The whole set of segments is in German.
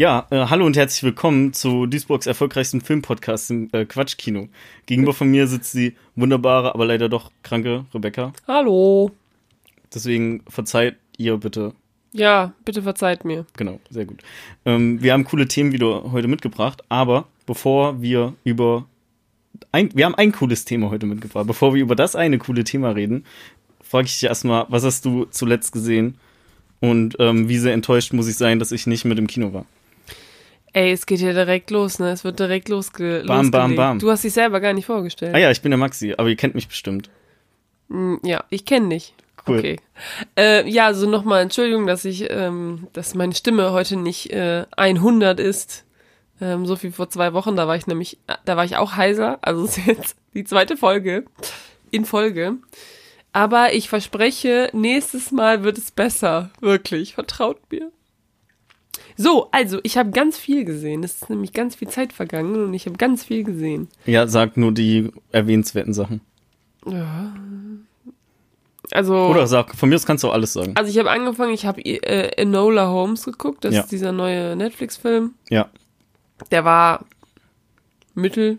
Ja, äh, hallo und herzlich willkommen zu Duisburgs erfolgreichsten Filmpodcast im äh, Quatschkino. Gegenüber von mir sitzt die wunderbare, aber leider doch kranke Rebecca. Hallo. Deswegen verzeiht ihr bitte. Ja, bitte verzeiht mir. Genau, sehr gut. Ähm, wir haben coole Themen wieder heute mitgebracht, aber bevor wir über ein, wir haben ein cooles Thema heute mitgebracht. Bevor wir über das eine coole Thema reden, frage ich dich erstmal, was hast du zuletzt gesehen? Und ähm, wie sehr enttäuscht muss ich sein, dass ich nicht mit im Kino war? Ey, es geht ja direkt los, ne? Es wird direkt losge Bam, bam, bam. Du hast dich selber gar nicht vorgestellt. Ah ja, ich bin der Maxi, aber ihr kennt mich bestimmt. Mm, Ja, ich kenne dich. Cool. Okay. Äh, ja, also nochmal Entschuldigung, dass ich, ähm, dass meine Stimme heute nicht äh, 100 ist. Ähm, so wie vor zwei Wochen, da war ich nämlich, da war ich auch heiser. Also es ist jetzt die zweite Folge in Folge. Aber ich verspreche, nächstes Mal wird es besser. Wirklich, vertraut mir. So, also ich habe ganz viel gesehen. Es ist nämlich ganz viel Zeit vergangen und ich habe ganz viel gesehen. Ja, sag nur die erwähnenswerten Sachen. Ja. Also Oder sag, von mir aus kannst du auch alles sagen. Also ich habe angefangen, ich habe äh, Enola Holmes geguckt, das Ja. ist dieser neue Netflix-Film. Ja, Der war mittel.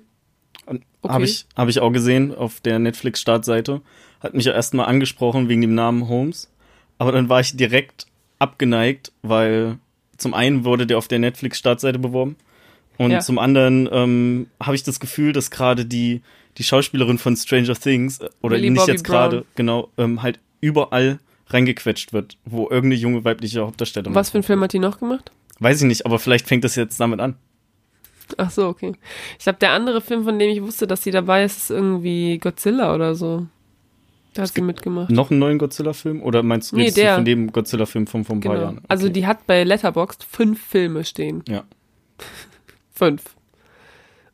Okay. habe ich, hab ich auch gesehen auf der Netflix-Startseite. Hat mich ja erstmal angesprochen wegen dem Namen Holmes. Aber dann war ich direkt abgeneigt, weil zum einen wurde der auf der Netflix-Startseite beworben. Und Ja. zum anderen ähm, habe ich das Gefühl, dass gerade die, die Schauspielerin von Stranger Things, äh, oder Millie nicht Bobby jetzt gerade, genau, ähm, halt überall reingequetscht wird, wo irgendeine junge weibliche Hauptdarstellerin. Was für einen Film hat die noch gemacht? Weiß ich nicht, aber vielleicht fängt das jetzt damit an. Ach so, okay. Ich glaube, der andere Film, von dem ich wusste, dass sie dabei ist, ist irgendwie Godzilla oder so. Da hat sie mitgemacht. Noch einen neuen Godzilla-Film? Oder meinst du, Nee, redest du der. von dem Godzilla-Film von vor ein paar Genau. Jahren? Okay. Also die hat bei Letterboxd fünf Filme stehen. Ja. Fünf.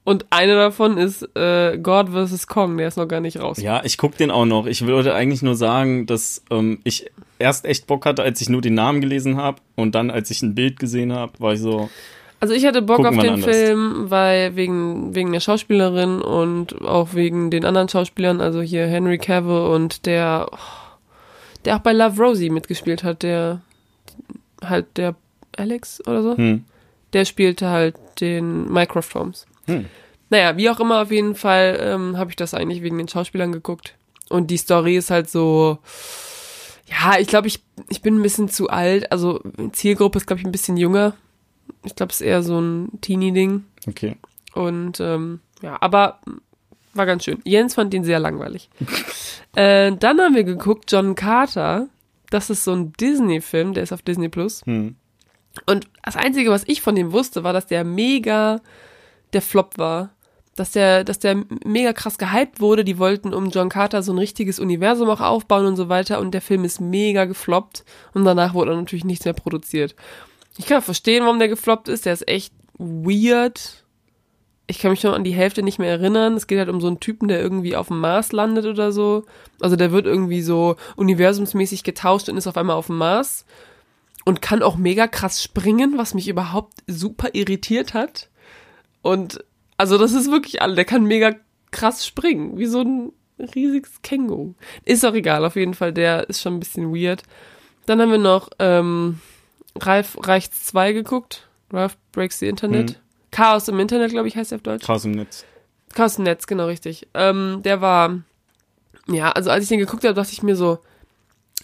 Und einer davon ist äh, God vs. Kong, der ist noch gar nicht raus. Ja, ich guck den auch noch. Ich würde eigentlich nur sagen, dass ähm, ich erst echt Bock hatte, als ich nur den Namen gelesen habe und dann, als ich ein Bild gesehen habe, war ich so, Also ich hatte Bock Gucken auf den anders. Film, weil wegen, wegen der Schauspielerin und auch wegen den anderen Schauspielern, also hier Henry Cavill und der, oh, der auch bei Love Rosie mitgespielt hat, der halt der Alex oder so, hm, der spielte halt den Mycroft Holmes. hm. Naja, wie auch immer, auf jeden Fall ähm, habe ich das eigentlich wegen den Schauspielern geguckt. Und die Story ist halt so, ja, ich glaube, ich, ich bin ein bisschen zu alt. Also Zielgruppe ist, glaube ich, ein bisschen jünger. Ich glaube, es ist eher so ein Teenie-Ding. okay. Und ähm, ja, aber war ganz schön. Jens fand ihn sehr langweilig. äh, dann haben wir geguckt, John Carter. Das ist so ein Disney-Film, der ist auf Disney Plus. Hm. Und das Einzige, was ich von dem wusste, war, dass der mega der Flop war. Dass der, dass der mega krass gehypt wurde. Die wollten um John Carter so ein richtiges Universum auch aufbauen und so weiter. Und der Film ist mega gefloppt. Und danach wurde natürlich nichts mehr produziert. Ich kann verstehen, warum der gefloppt ist. Der ist echt weird. Ich kann mich noch an die Hälfte nicht mehr erinnern. Es geht halt um so einen Typen, der irgendwie auf dem Mars landet oder so. Also der wird irgendwie so universumsmäßig getauscht und ist auf einmal auf dem Mars und kann auch mega krass springen, was mich überhaupt super irritiert hat. Und also das ist wirklich alle, der kann mega krass springen, wie so ein riesiges Känguru. Ist auch egal, auf jeden Fall, der ist schon ein bisschen weird. Dann haben wir noch ähm, Ralf Reichts 2 geguckt. Ralph Breaks the Internet. Mhm. Chaos im Internet, glaube ich, heißt er auf Deutsch. Krass im Netz. Chaos im Netz, genau richtig. Ähm, der war, ja, also als ich den geguckt habe, dachte ich mir so,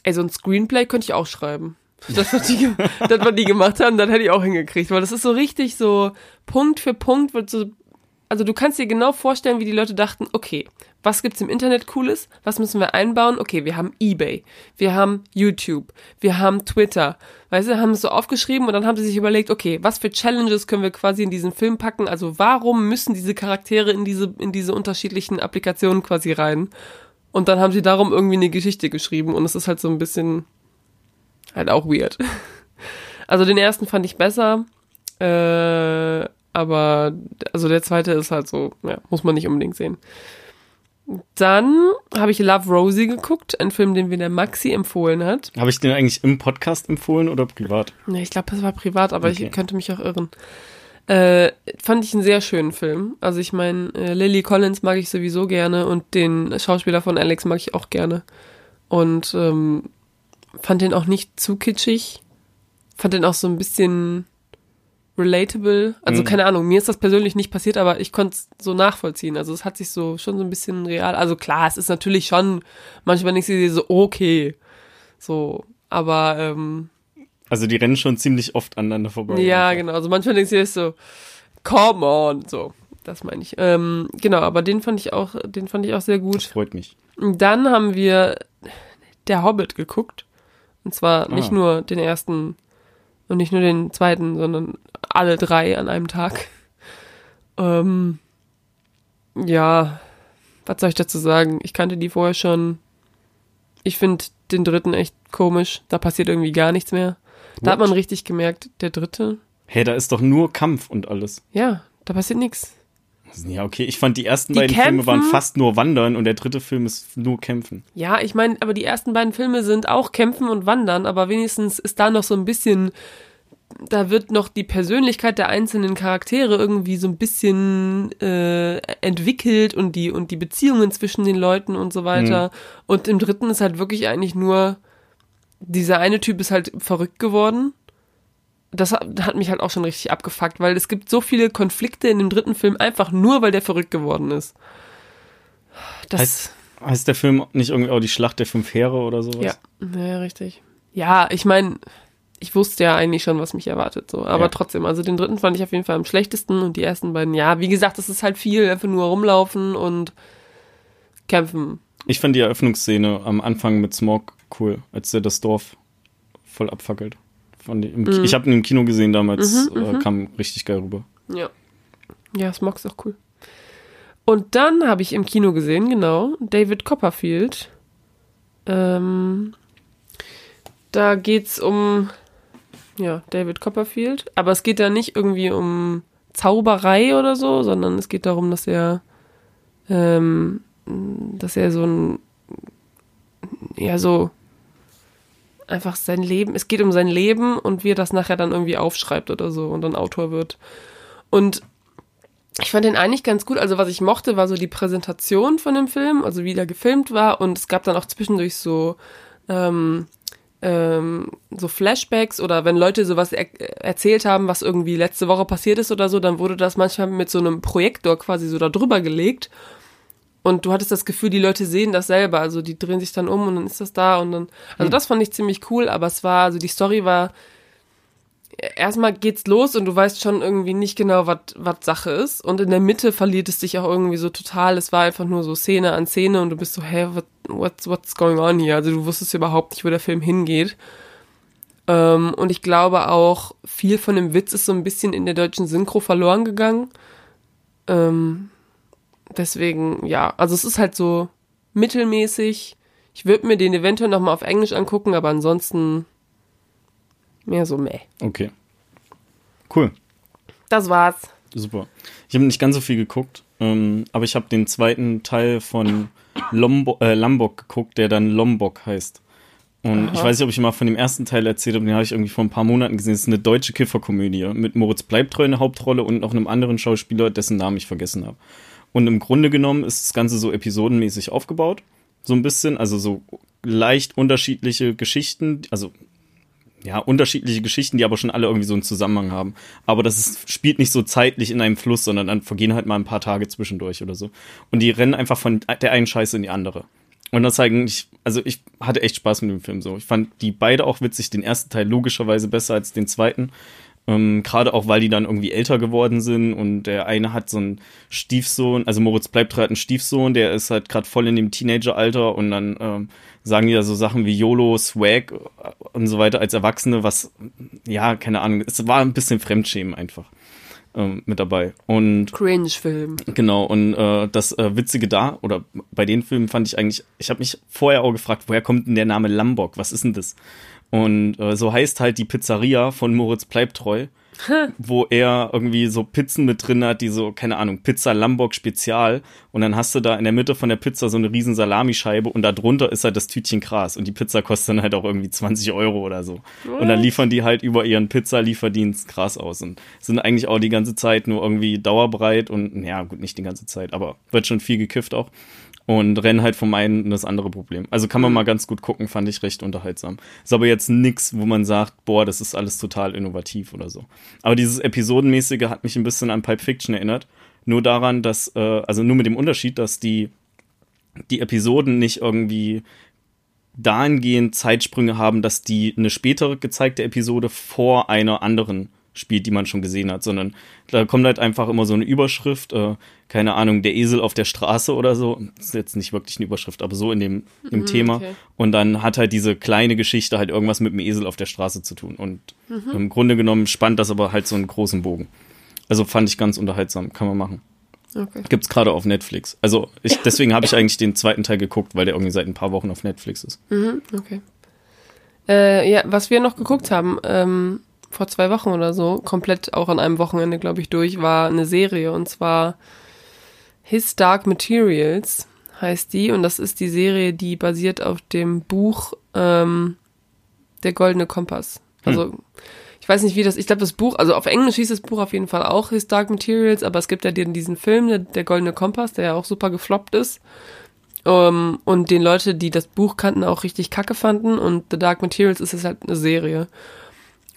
ey, so ein Screenplay könnte ich auch schreiben. Das, was die, ge- das, was die gemacht haben, das hätte ich auch hingekriegt, weil das ist so richtig so, Punkt für Punkt wird so, also du kannst dir genau vorstellen, wie die Leute dachten, okay, was gibt's im Internet Cooles? Was müssen wir einbauen? Okay, wir haben Ebay, wir haben YouTube, wir haben Twitter. Weißt du, haben es so aufgeschrieben und dann haben sie sich überlegt, okay, was für Challenges können wir quasi in diesen Film packen? Also warum müssen diese Charaktere in diese, in diese unterschiedlichen Applikationen quasi rein? Und dann haben sie darum irgendwie eine Geschichte geschrieben und es ist halt so ein bisschen halt auch weird. Also den ersten fand ich besser, äh, aber also der zweite ist halt so, ja, muss man nicht unbedingt sehen. Dann habe ich Love Rosie geguckt, ein Film, den mir der Maxi empfohlen hat. Habe ich den eigentlich im Podcast empfohlen oder privat? Ja, ich glaube, das war privat, aber Okay. ich könnte mich auch irren. Äh, fand ich einen sehr schönen Film. Also ich meine, äh, Lily Collins mag ich sowieso gerne und den Schauspieler von Alex mag ich auch gerne. Und ähm, fand den auch nicht zu kitschig. Fand den auch so ein bisschen relatable. Also Mhm. keine Ahnung, mir ist das persönlich nicht passiert, aber ich konnte es so nachvollziehen. Also es hat sich so schon so ein bisschen real. Also klar, es ist natürlich schon manchmal nicht so okay. So, aber ähm, Also die rennen schon ziemlich oft aneinander vorbei. ja, einfach. genau. Also manchmal denkst du dir so, come on, so. Das meine ich. Ähm, genau, aber den fand ich auch, den fand ich auch sehr Das gut. freut mich. Dann haben wir Der Hobbit geguckt. Und zwar nicht Ah. nur den ersten und nicht nur den zweiten, sondern alle drei an einem Tag. Ähm, ja, was soll ich dazu sagen? Ich kannte die vorher schon. Ich finde den dritten echt komisch. Da passiert irgendwie gar nichts mehr. Da hat What? man richtig gemerkt, der dritte, Hä, da ist doch nur Kampf und alles. ja, da passiert nichts. Ja, okay. Ich fand die ersten Die beiden Filme waren kämpfen. fast nur Wandern und der dritte Film ist nur Kämpfen. Ja, ich meine, aber die ersten beiden Filme sind auch Kämpfen und Wandern, aber wenigstens ist da noch so ein bisschen, da wird noch die Persönlichkeit der einzelnen Charaktere irgendwie so ein bisschen äh, entwickelt und die und die Beziehungen zwischen den Leuten und so weiter. Und im dritten ist halt wirklich eigentlich nur dieser eine Typ ist halt verrückt geworden. Das hat, hat mich halt auch schon richtig abgefuckt, weil es gibt so viele Konflikte in dem dritten Film einfach nur, weil der verrückt geworden ist. Das Heißt, heißt der Film nicht irgendwie auch die Schlacht der fünf Heere oder sowas? Ja, ja, richtig. Ja, ich meine, ich wusste ja eigentlich schon, was mich erwartet, so. Aber Ja. trotzdem, also den dritten fand ich auf jeden Fall am schlechtesten und die ersten beiden, ja, wie gesagt, das ist halt viel, einfach nur rumlaufen und kämpfen. Ich fand die Eröffnungsszene am Anfang mit Smog cool, als der das Dorf voll abfackelt. Im, Mhm. ich habe ihn im Kino gesehen damals, äh, kam richtig geil rüber. Ja. Ja, Smog ist auch cool. Und dann habe ich im Kino gesehen, genau, David Copperfield. Ähm, da geht's um, ja, David Copperfield. Aber es geht da nicht irgendwie um Zauberei oder so, sondern es geht darum, dass er, ähm, dass er so ein, ja, so einfach sein Leben, es geht um sein Leben und wie er das nachher dann irgendwie aufschreibt oder so und dann Autor wird. Und ich fand den eigentlich ganz gut. Also was ich mochte, war so die Präsentation von dem Film, also wie der gefilmt war. Und es gab dann auch zwischendurch so ähm, ähm, so Flashbacks oder wenn Leute sowas er erzählt haben, was irgendwie letzte Woche passiert ist oder so, dann wurde das manchmal mit so einem Projektor quasi so da drüber gelegt. Und du hattest das Gefühl, die Leute sehen das selber. Also die drehen sich dann um und dann ist das da und dann. Also das fand ich ziemlich cool, aber es war, also die Story war erstmal geht's los und du weißt schon irgendwie nicht genau, was Sache ist. Und in der Mitte verliert es dich auch irgendwie so total. Es war einfach nur so Szene an Szene und du bist so, hä, what, what's, what's going on hier? Also du wusstest überhaupt nicht, wo der Film hingeht. Ähm, und ich glaube auch, viel von dem Witz ist so ein bisschen in der deutschen Synchro verloren gegangen. Ähm, deswegen, ja, also es ist halt so mittelmäßig. Ich würde mir den eventuell nochmal auf Englisch angucken, aber ansonsten mehr so meh. Okay. Cool. Das war's. Super. Ich habe nicht ganz so viel geguckt, ähm, aber ich habe den zweiten Teil von Lombo äh, Lombok geguckt, der dann Lombok heißt. Und Aha. ich weiß nicht, ob ich mal von dem ersten Teil erzählt habe, den habe ich irgendwie vor ein paar Monaten gesehen. Das ist eine deutsche Kifferkomödie mit Moritz Bleibtreu in der Hauptrolle und noch einem anderen Schauspieler, dessen Namen ich vergessen habe. Und im Grunde genommen ist das Ganze so episodenmäßig aufgebaut. So ein bisschen, also so leicht unterschiedliche Geschichten, also ja, unterschiedliche Geschichten, die aber schon alle irgendwie so einen Zusammenhang haben. Aber das ist, spielt nicht so zeitlich in einem Fluss, sondern dann vergehen halt mal ein paar Tage zwischendurch oder so. Und die rennen einfach von der einen Scheiße in die andere. Und das eigentlich, also ich hatte echt Spaß mit dem Film so. Ich fand die beide auch witzig, den ersten Teil logischerweise besser als den zweiten. Ähm, Gerade auch, weil die dann irgendwie älter geworden sind und der eine hat so einen Stiefsohn, also Moritz bleibt hat einen Stiefsohn, der ist halt gerade voll in dem Teenageralter und dann ähm, sagen die da so Sachen wie YOLO, Swag und so weiter als Erwachsene, was, ja, keine Ahnung, es war ein bisschen Fremdschämen einfach ähm, mit dabei. Und Cringe-Film. Genau, und äh, das äh, Witzige da, oder bei den Filmen fand ich eigentlich, ich habe mich vorher auch gefragt, woher kommt denn der Name Lambok? Was ist denn das? Und äh, so heißt halt die Pizzeria von Moritz Bleibtreu, wo er irgendwie so Pizzen mit drin hat, die so, keine Ahnung, Pizza Lambok Spezial. Und dann hast du da in der Mitte von der Pizza so eine riesen Salamischeibe und da drunter ist halt das Tütchen Gras. Und die Pizza kostet dann halt auch irgendwie 20 Euro oder so. Und dann liefern die halt über ihren Pizza-Lieferdienst Gras aus und sind eigentlich auch die ganze Zeit nur irgendwie dauerbreit und, ja, gut, nicht die ganze Zeit, aber wird schon viel gekifft auch. Und rennen halt vom einen in das andere Problem. Also kann man Mhm. mal ganz gut gucken, fand ich recht unterhaltsam. Ist aber jetzt nix, wo man sagt, boah, das ist alles total innovativ oder so. Aber dieses Episodenmäßige hat mich ein bisschen an Pulp Fiction erinnert. Nur daran, dass, äh, also nur mit dem Unterschied, dass die, die Episoden nicht irgendwie dahingehend Zeitsprünge haben, dass die eine spätere gezeigte Episode vor einer anderen spielt, die man schon gesehen hat, sondern da kommt halt einfach immer so eine Überschrift, äh, keine Ahnung, der Esel auf der Straße oder so. Das ist jetzt nicht wirklich eine Überschrift, aber so in dem im Mhm, Thema. okay. Und dann hat halt diese kleine Geschichte halt irgendwas mit dem Esel auf der Straße zu tun. Und im Grunde genommen spannt das aber halt so einen großen Bogen. Also fand ich ganz unterhaltsam, kann man machen. Okay. Gibt's gerade auf Netflix. Also ich, deswegen habe ich eigentlich den zweiten Teil geguckt, weil der irgendwie seit ein paar Wochen auf Netflix ist. Mhm, okay. Äh, ja, was wir noch geguckt haben, ähm, vor zwei Wochen oder so, komplett auch an einem Wochenende, glaube ich, durch, war eine Serie und zwar His Dark Materials heißt die und das ist die Serie, die basiert auf dem Buch ähm, Der Goldene Kompass. Also ich weiß nicht, wie das, ich glaube, das Buch, also auf Englisch hieß das Buch auf jeden Fall auch His Dark Materials, aber es gibt ja den, diesen Film, der, der Goldene Kompass, der ja auch super gefloppt ist. Um, und den Leute, die das Buch kannten, auch richtig kacke fanden. Und The Dark Materials ist es halt eine Serie.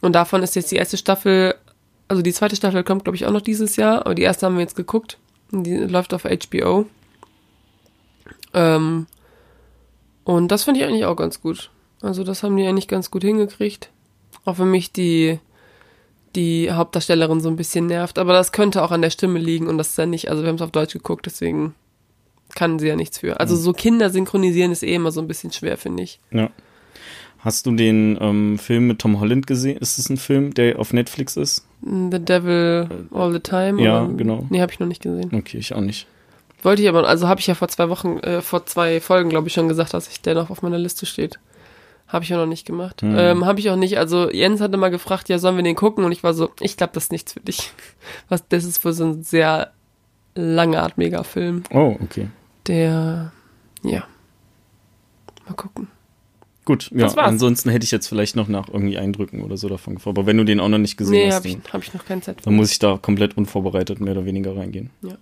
Und davon ist jetzt die erste Staffel, also die zweite Staffel kommt, glaube ich, auch noch dieses Jahr, aber die erste haben wir jetzt geguckt. Die läuft auf HBO. Ähm, und das finde ich eigentlich auch ganz gut. Also das haben die eigentlich ganz gut hingekriegt. Auch wenn mich die, die Hauptdarstellerin so ein bisschen nervt. Aber das könnte auch an der Stimme liegen und das ist ja nicht, also wir haben es auf Deutsch geguckt, deswegen kann sie ja nichts für. Also so Kinder synchronisieren ist eh immer so ein bisschen schwer, finde ich. Ja. Hast du den ähm, Film mit Tom Holland gesehen? Ist es ein Film, der auf Netflix ist? The Devil All the Time? Ja, oder? genau. Nee, habe ich noch nicht gesehen. Okay, ich auch nicht. Wollte ich aber, also habe ich ja vor zwei Wochen, äh, vor zwei Folgen, glaube ich, schon gesagt, dass ich der noch auf meiner Liste steht. Habe ich auch noch nicht gemacht. Hm. Ähm, habe ich auch nicht, also Jens hatte mal gefragt, ja, sollen wir den gucken? Und ich war so, ich glaube, das ist nichts für dich. Was, das ist wohl so ein sehr langatmiger Film, Oh, okay. der, ja. Mal gucken. Gut, ja. War's. Ansonsten hätte ich jetzt vielleicht noch nach irgendwie Eindrücken oder so davon gefragt. Aber wenn du den auch noch nicht gesehen Nee, hast, habe ich, dann, hab ich noch keine Zeit dann muss ich da komplett unvorbereitet mehr oder weniger reingehen. Ja.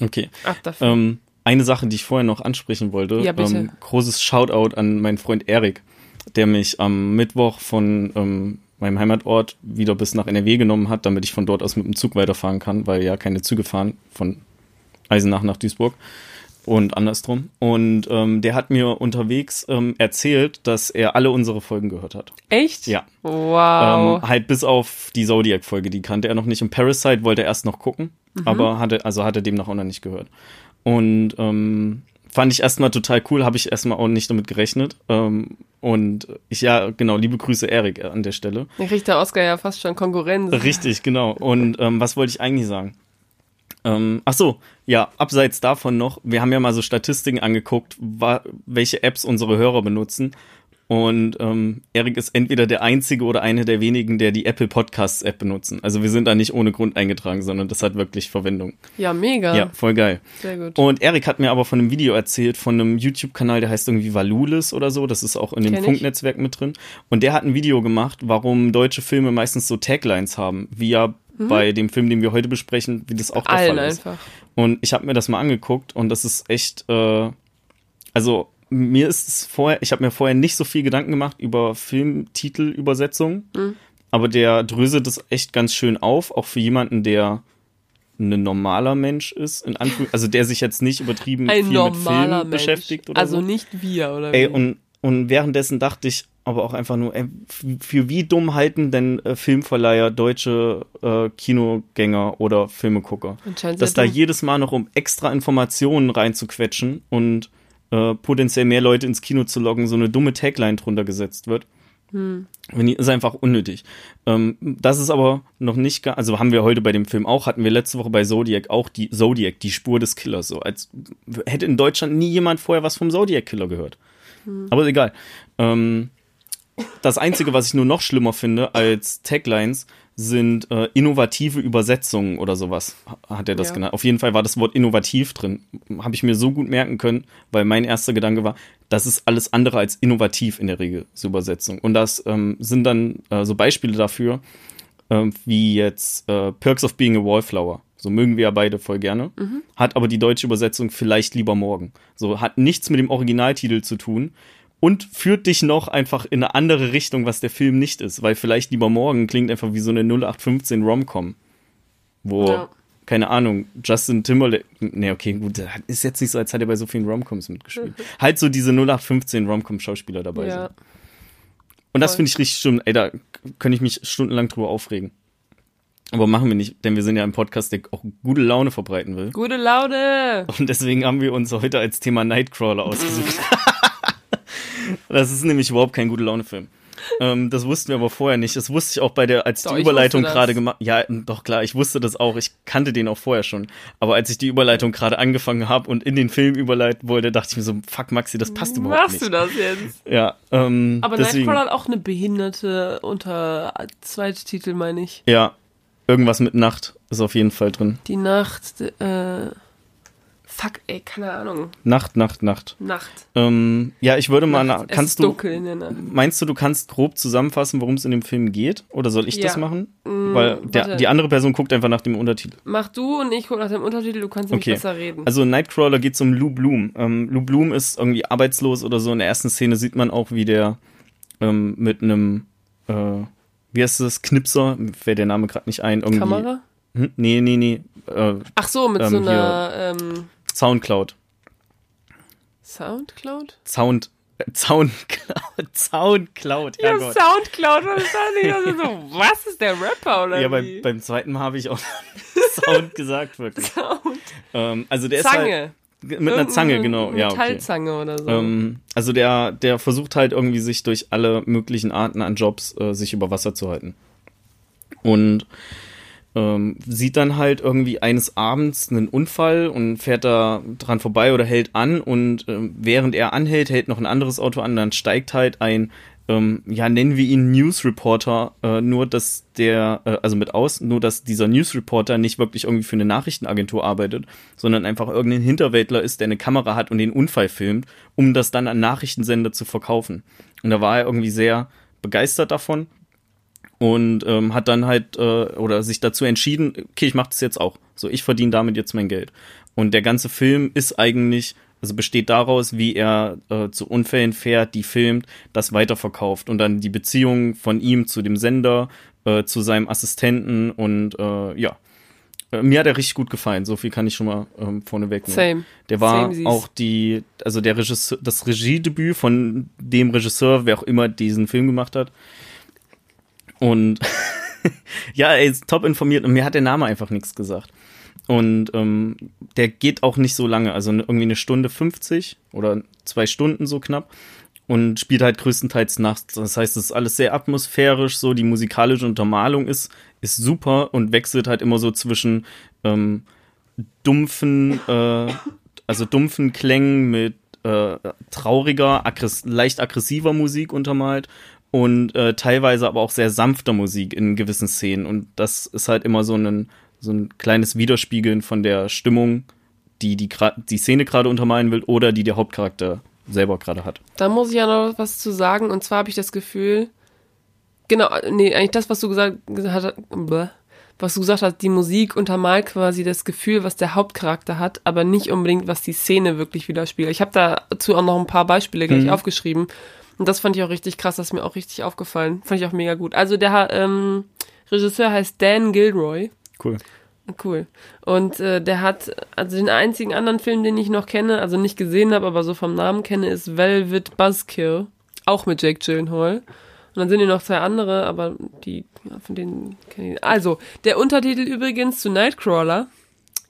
Okay. Ab dafür. Ähm, eine Sache, die ich vorher noch ansprechen wollte. Ja, bitte. Ähm, großes Shoutout an meinen Freund Erik, der mich am Mittwoch von ähm, meinem Heimatort wieder bis nach NRW genommen hat, damit ich von dort aus mit dem Zug weiterfahren kann, weil ja keine Züge fahren von Eisenach nach Duisburg und andersrum. Und ähm, der hat mir unterwegs ähm, erzählt, dass er alle unsere Folgen gehört hat. Echt? Ja. Wow. Ähm, halt bis auf die Zodiac-Folge, die kannte er noch nicht. Und Parasite wollte er erst noch gucken, Mhm. aber hatte, also hatte demnach auch noch nicht gehört. Und ähm, fand ich erstmal total cool, habe ich erstmal auch nicht damit gerechnet. Ähm, und ich, ja, genau, liebe Grüße, Erik, an der Stelle. Der Oscar ja fast schon Konkurrenz. Richtig, genau. Und ähm, was wollte ich eigentlich sagen? Ähm, ach so, ja, abseits davon noch, wir haben ja mal so Statistiken angeguckt, welche Apps unsere Hörer benutzen. Und ähm, Erik ist entweder der einzige oder eine der wenigen, der die Apple Podcasts App benutzen. Also wir sind da nicht ohne Grund eingetragen, sondern das hat wirklich Verwendung. Ja, mega. Ja, voll geil. Sehr gut. Und Erik hat mir aber von einem Video erzählt, von einem YouTube-Kanal, der heißt irgendwie Valulis oder so. Das ist auch in dem Kenn ich. Funknetzwerk mit drin. Und der hat ein Video gemacht, warum deutsche Filme meistens so Taglines haben, wie ja bei dem Film, den wir heute besprechen, wie das auch der Mhm. Allen Fall ist. einfach. Und ich habe mir das mal angeguckt und das ist echt, äh, also mir ist es vorher, ich habe mir vorher nicht so viel Gedanken gemacht über Filmtitelübersetzungen, Mhm. aber der dröselt das echt ganz schön auf, auch für jemanden, der ein normaler Mensch ist, in Anführungszeichen, also der sich jetzt nicht übertrieben Ein viel mit Filmen Mensch. beschäftigt oder also so. nicht wir, oder Ey, wie? und, und währenddessen dachte ich aber auch einfach nur, ey, f- für wie dumm halten denn äh, Filmverleiher deutsche äh, Kinogänger oder Filmegucker? Dass da dumm. jedes Mal noch um extra Informationen reinzuquetschen und äh, potenziell mehr Leute ins Kino zu locken, so eine dumme Tagline drunter gesetzt wird. Hm. Ist einfach unnötig. Ähm, das ist aber noch nicht, ga- also haben wir heute bei dem Film auch, hatten wir letzte Woche bei Zodiac auch die Zodiac, die Spur des Killers, so als hätte in Deutschland nie jemand vorher was vom Zodiac Killer gehört. Aber egal. Ähm, das Einzige, was ich nur noch schlimmer finde als Taglines, sind äh, innovative Übersetzungen oder sowas, ha- hat er das Ja. genannt. Auf jeden Fall war das Wort innovativ drin. Habe ich mir so gut merken können, weil mein erster Gedanke war, das ist alles andere als innovativ in der Regel, so Übersetzung. Und das ähm, sind dann äh, so Beispiele dafür, ähm, wie jetzt äh, Perks of Being a Wallflower. So mögen wir ja beide voll gerne. Hat aber die deutsche Übersetzung vielleicht lieber morgen. So hat nichts mit dem Originaltitel zu tun und führt dich noch einfach in eine andere Richtung, was der Film nicht ist, weil vielleicht lieber morgen klingt einfach wie so eine 0815 Rom-Com. Wo, Ja. keine Ahnung, Justin Timberlake, nee, okay, gut, ist jetzt nicht so, als hätte er bei so vielen Romcoms mitgespielt. halt so diese 0815 Romcom-Schauspieler dabei Ja. sind. Und das finde ich richtig schlimm. Ey, da könnte ich mich stundenlang drüber aufregen. Aber machen wir nicht, denn wir sind ja ein Podcast, der auch gute Laune verbreiten will. Gute Laune! Und deswegen haben wir uns heute als Thema Nightcrawler ausgesucht. das ist nämlich überhaupt kein gute Laune-Film. Ähm, das wussten wir aber vorher nicht. Das wusste ich auch bei der, als Doch, die Überleitung gerade gemacht. Ja, doch klar, ich wusste das auch. Ich kannte den auch vorher schon. Aber als ich die Überleitung gerade angefangen habe und in den Film überleiten wollte, dachte ich mir so, fuck Maxi, das passt überhaupt Machst du nicht. das jetzt? Ja, ähm, Aber deswegen, Nightcrawler hat auch eine behinderte unter Zweittitel, meine ich. Ja, irgendwas mit Nacht ist auf jeden Fall drin. Die Nacht, äh, fuck, ey, keine Ahnung. Nacht, Nacht, Nacht. Nacht. Ähm, ja, ich würde mal, Nacht. na, es kannst du, dunkel Nacht. meinst du, du kannst grob zusammenfassen, worum es in dem Film geht? Oder soll ich das Ja. machen? Mm, Weil der, die andere Person guckt einfach nach dem Untertitel. Mach du und ich guck nach dem Untertitel, du kannst Okay. besser reden. Also in Nightcrawler geht es um Lou Bloom. Ähm, Lou Bloom ist irgendwie arbeitslos oder so. In der ersten Szene sieht man auch, wie der ähm, mit einem, äh, wie heißt das, Knipser, fällt der Name gerade nicht ein. Irgendwie, Kamera? Hm? Nee, nee, nee. Äh, Ach so, mit ähm, so einer ähm, Soundcloud. Soundcloud? Sound. Äh, Soundcloud. Soundcloud, Ja, Herrgott. Soundcloud, was ist das nicht? Also so, was ist der Rapper oder Ja, wie? beim, beim zweiten Mal habe ich auch Sound gesagt, wirklich. Sound. Ähm, also der ist halt Zange. mit einer Zange, genau. Ja, okay. Metallzange oder so. Ähm, also der, der versucht halt irgendwie sich durch alle möglichen Arten an Jobs äh, sich über Wasser zu halten. Und ähm, sieht dann halt irgendwie eines Abends einen Unfall und fährt da dran vorbei oder hält an und ähm, während er anhält, hält noch ein anderes Auto an, dann steigt halt ein, ähm, ja, nennen wir ihn News Reporter, äh, nur dass der, äh, also mit aus, nur dass dieser News Reporter nicht wirklich irgendwie für eine Nachrichtenagentur arbeitet, sondern einfach irgendein Hinterwäldler ist, der eine Kamera hat und den Unfall filmt, um das dann an Nachrichtensender zu verkaufen. Und da war er irgendwie sehr begeistert davon und ähm, hat dann halt äh, oder sich dazu entschieden, okay, ich mache das jetzt auch. So, ich verdiene damit jetzt mein Geld. Und der ganze Film ist eigentlich, also besteht daraus, wie er äh, zu Unfällen fährt, die filmt, das weiterverkauft und dann die Beziehung von ihm zu dem Sender, äh, zu seinem Assistenten und äh, ja. Äh, Mir hat er richtig gut gefallen, so viel kann ich schon mal ähm, vorneweg nehmen. Same. Der war Samesies. auch die, also der Regisseur, das Regiedebüt von dem Regisseur, wer auch immer diesen Film gemacht hat. Und ja, er ist top informiert und mir hat der Name einfach nichts gesagt. Und ähm, der geht auch nicht so lange, also ne- irgendwie eine Stunde 50 oder zwei Stunden so knapp und spielt halt größtenteils nachts. Das heißt, es ist alles sehr atmosphärisch, so die musikalische Untermalung ist, ist super und wechselt halt immer so zwischen ähm, dumpfen, äh, also dumpfen Klängen mit äh, trauriger, aggress leicht aggressiver Musik untermalt und äh, teilweise aber auch sehr sanfter Musik in gewissen Szenen. Und das ist halt immer so ein, so ein kleines Widerspiegeln von der Stimmung, die die, die Szene gerade untermalen will oder die der Hauptcharakter selber gerade hat. Da muss ich ja noch was zu sagen. Und zwar habe ich das Gefühl, genau, nee, eigentlich das, was du gesagt hast, was du gesagt hast, die Musik untermalt quasi das Gefühl, was der Hauptcharakter hat, aber nicht unbedingt, was die Szene wirklich widerspiegelt. Ich habe dazu auch noch ein paar Beispiele gleich Mhm. aufgeschrieben. Und das fand ich auch richtig krass, das ist mir auch richtig aufgefallen. Fand ich auch mega gut. Also der ähm, Regisseur heißt Dan Gilroy. Cool. Cool. Und äh, der hat, also den einzigen anderen Film, den ich noch kenne, also nicht gesehen habe, aber so vom Namen kenne, ist Velvet Buzzkill. Auch mit Jake Gyllenhaal. Und dann sind hier noch zwei andere, aber die, ja, von denen kenne ich. Also, der Untertitel übrigens zu Nightcrawler.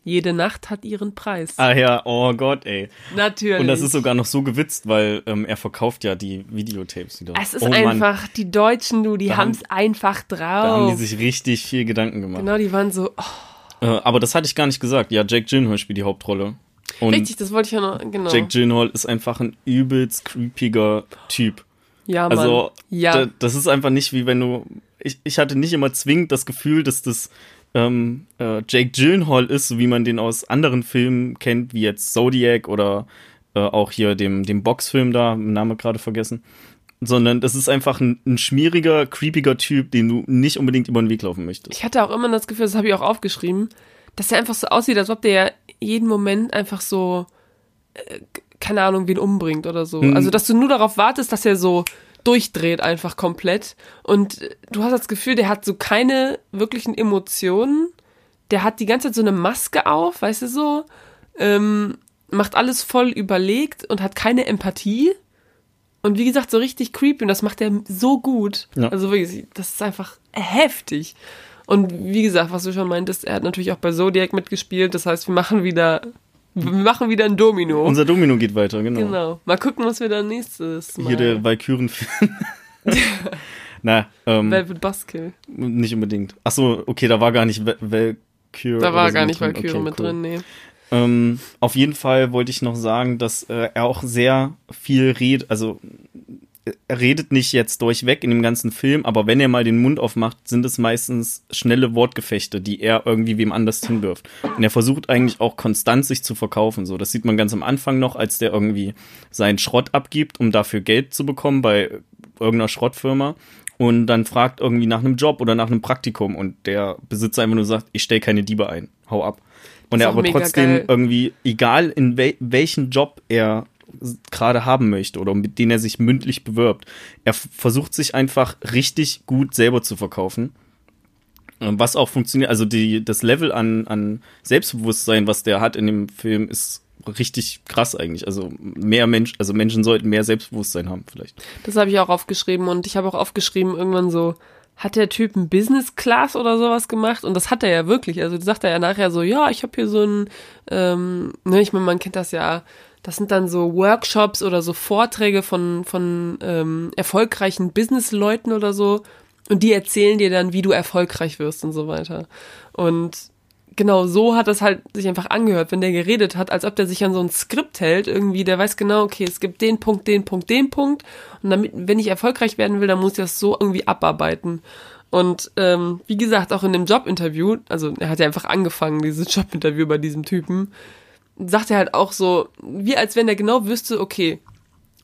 Jede Nacht hat ihren Preis. Ah ja, oh Gott, ey. Natürlich. Und das ist sogar noch so gewitzt, weil ähm, er verkauft ja die Videotapes wieder. es ist oh Mann, einfach, die Deutschen, du, die haben- haben's einfach drauf. da haben die sich richtig viel Gedanken gemacht. genau, die waren so, oh, Äh, aber das hatte ich gar nicht gesagt. Ja, Jake Gyllenhaal spielt die Hauptrolle. Und richtig, das wollte ich ja noch, genau. Jake Gyllenhaal ist einfach ein übelst creepiger Typ. ja, Mann. Also, ja. da, das ist einfach nicht wie wenn du. Ich, ich hatte nicht immer zwingend das Gefühl, dass das ähm, äh, Jake Gyllenhaal ist, so wie man den aus anderen Filmen kennt, wie jetzt Zodiac oder äh, auch hier dem, dem Boxfilm da, Name gerade vergessen. Sondern das ist einfach ein, ein schmieriger, creepiger Typ, den du nicht unbedingt über den Weg laufen möchtest. Ich hatte auch immer das Gefühl, das habe ich auch aufgeschrieben, dass er einfach so aussieht, als ob der jeden Moment einfach so, äh, keine Ahnung, wen umbringt oder so. Mhm. Also, dass du nur darauf wartest, dass er so durchdreht einfach komplett. Und du hast das Gefühl, der hat so keine wirklichen Emotionen. Der hat die ganze Zeit so eine Maske auf, weißt du so. Ähm, macht alles voll überlegt und hat keine Empathie. Und wie gesagt, so richtig creepy. Und das macht er so gut. Ja. Also wirklich, das ist einfach heftig. Und wie gesagt, was du schon meintest, er hat natürlich auch bei Zodiac mitgespielt. Das heißt, wir machen wieder, wir machen wieder ein Domino. Unser Domino geht weiter, genau. genau. Mal gucken, was wir dann nächstes Mal. Hier der Valkyren-Film. Na, ähm, Velvet Buskill. nicht unbedingt. Ach so, okay, da war gar nicht Val- Valkyrie. Da war so gar nicht. Valkyrie Okay, mit cool. drin, nee. Ähm, auf jeden Fall wollte ich noch sagen, dass äh, er auch sehr viel redet, also er redet nicht jetzt durchweg in dem ganzen Film, aber wenn er mal den Mund aufmacht, sind es meistens schnelle Wortgefechte, die er irgendwie wem anders hinwirft. Und er versucht eigentlich auch konstant sich zu verkaufen. So, das sieht man ganz am Anfang noch, als der irgendwie seinen Schrott abgibt, um dafür Geld zu bekommen bei irgendeiner Schrottfirma. Und dann fragt irgendwie nach einem Job oder nach einem Praktikum und der Besitzer einfach nur sagt, ich stell keine Diebe ein, hau ab. Und er aber trotzdem geil. irgendwie, egal in wel welchen Job er gerade haben möchte oder mit dem er sich mündlich bewirbt, er versucht sich einfach richtig gut selber zu verkaufen. Äh, Was auch funktioniert, also die, das Level an, an Selbstbewusstsein, was der hat in dem Film, ist richtig krass eigentlich. Also mehr Mensch, also Menschen sollten mehr Selbstbewusstsein haben, vielleicht. Das habe ich auch aufgeschrieben und ich habe auch aufgeschrieben irgendwann so, hat der Typ ein Business Class oder sowas gemacht? Und das hat er ja wirklich. Also sagt er ja nachher so, ja, ich habe hier so ein, ähm, ne, ich meine, man kennt das ja, das sind dann so Workshops oder so Vorträge von, von ähm, erfolgreichen Businessleuten oder so. Und die erzählen dir dann, wie du erfolgreich wirst und so weiter. Und genau so hat das halt sich einfach angehört, wenn der geredet hat, als ob der sich an so ein Skript hält, irgendwie, der weiß genau, okay, es gibt den Punkt, den Punkt, den Punkt. Und damit, wenn ich erfolgreich werden will, dann muss ich das so irgendwie abarbeiten. Und ähm, wie gesagt, auch in dem Jobinterview, also er hat ja einfach angefangen, dieses Jobinterview bei diesem Typen, sagt er halt auch so, wie als wenn er genau wüsste, okay,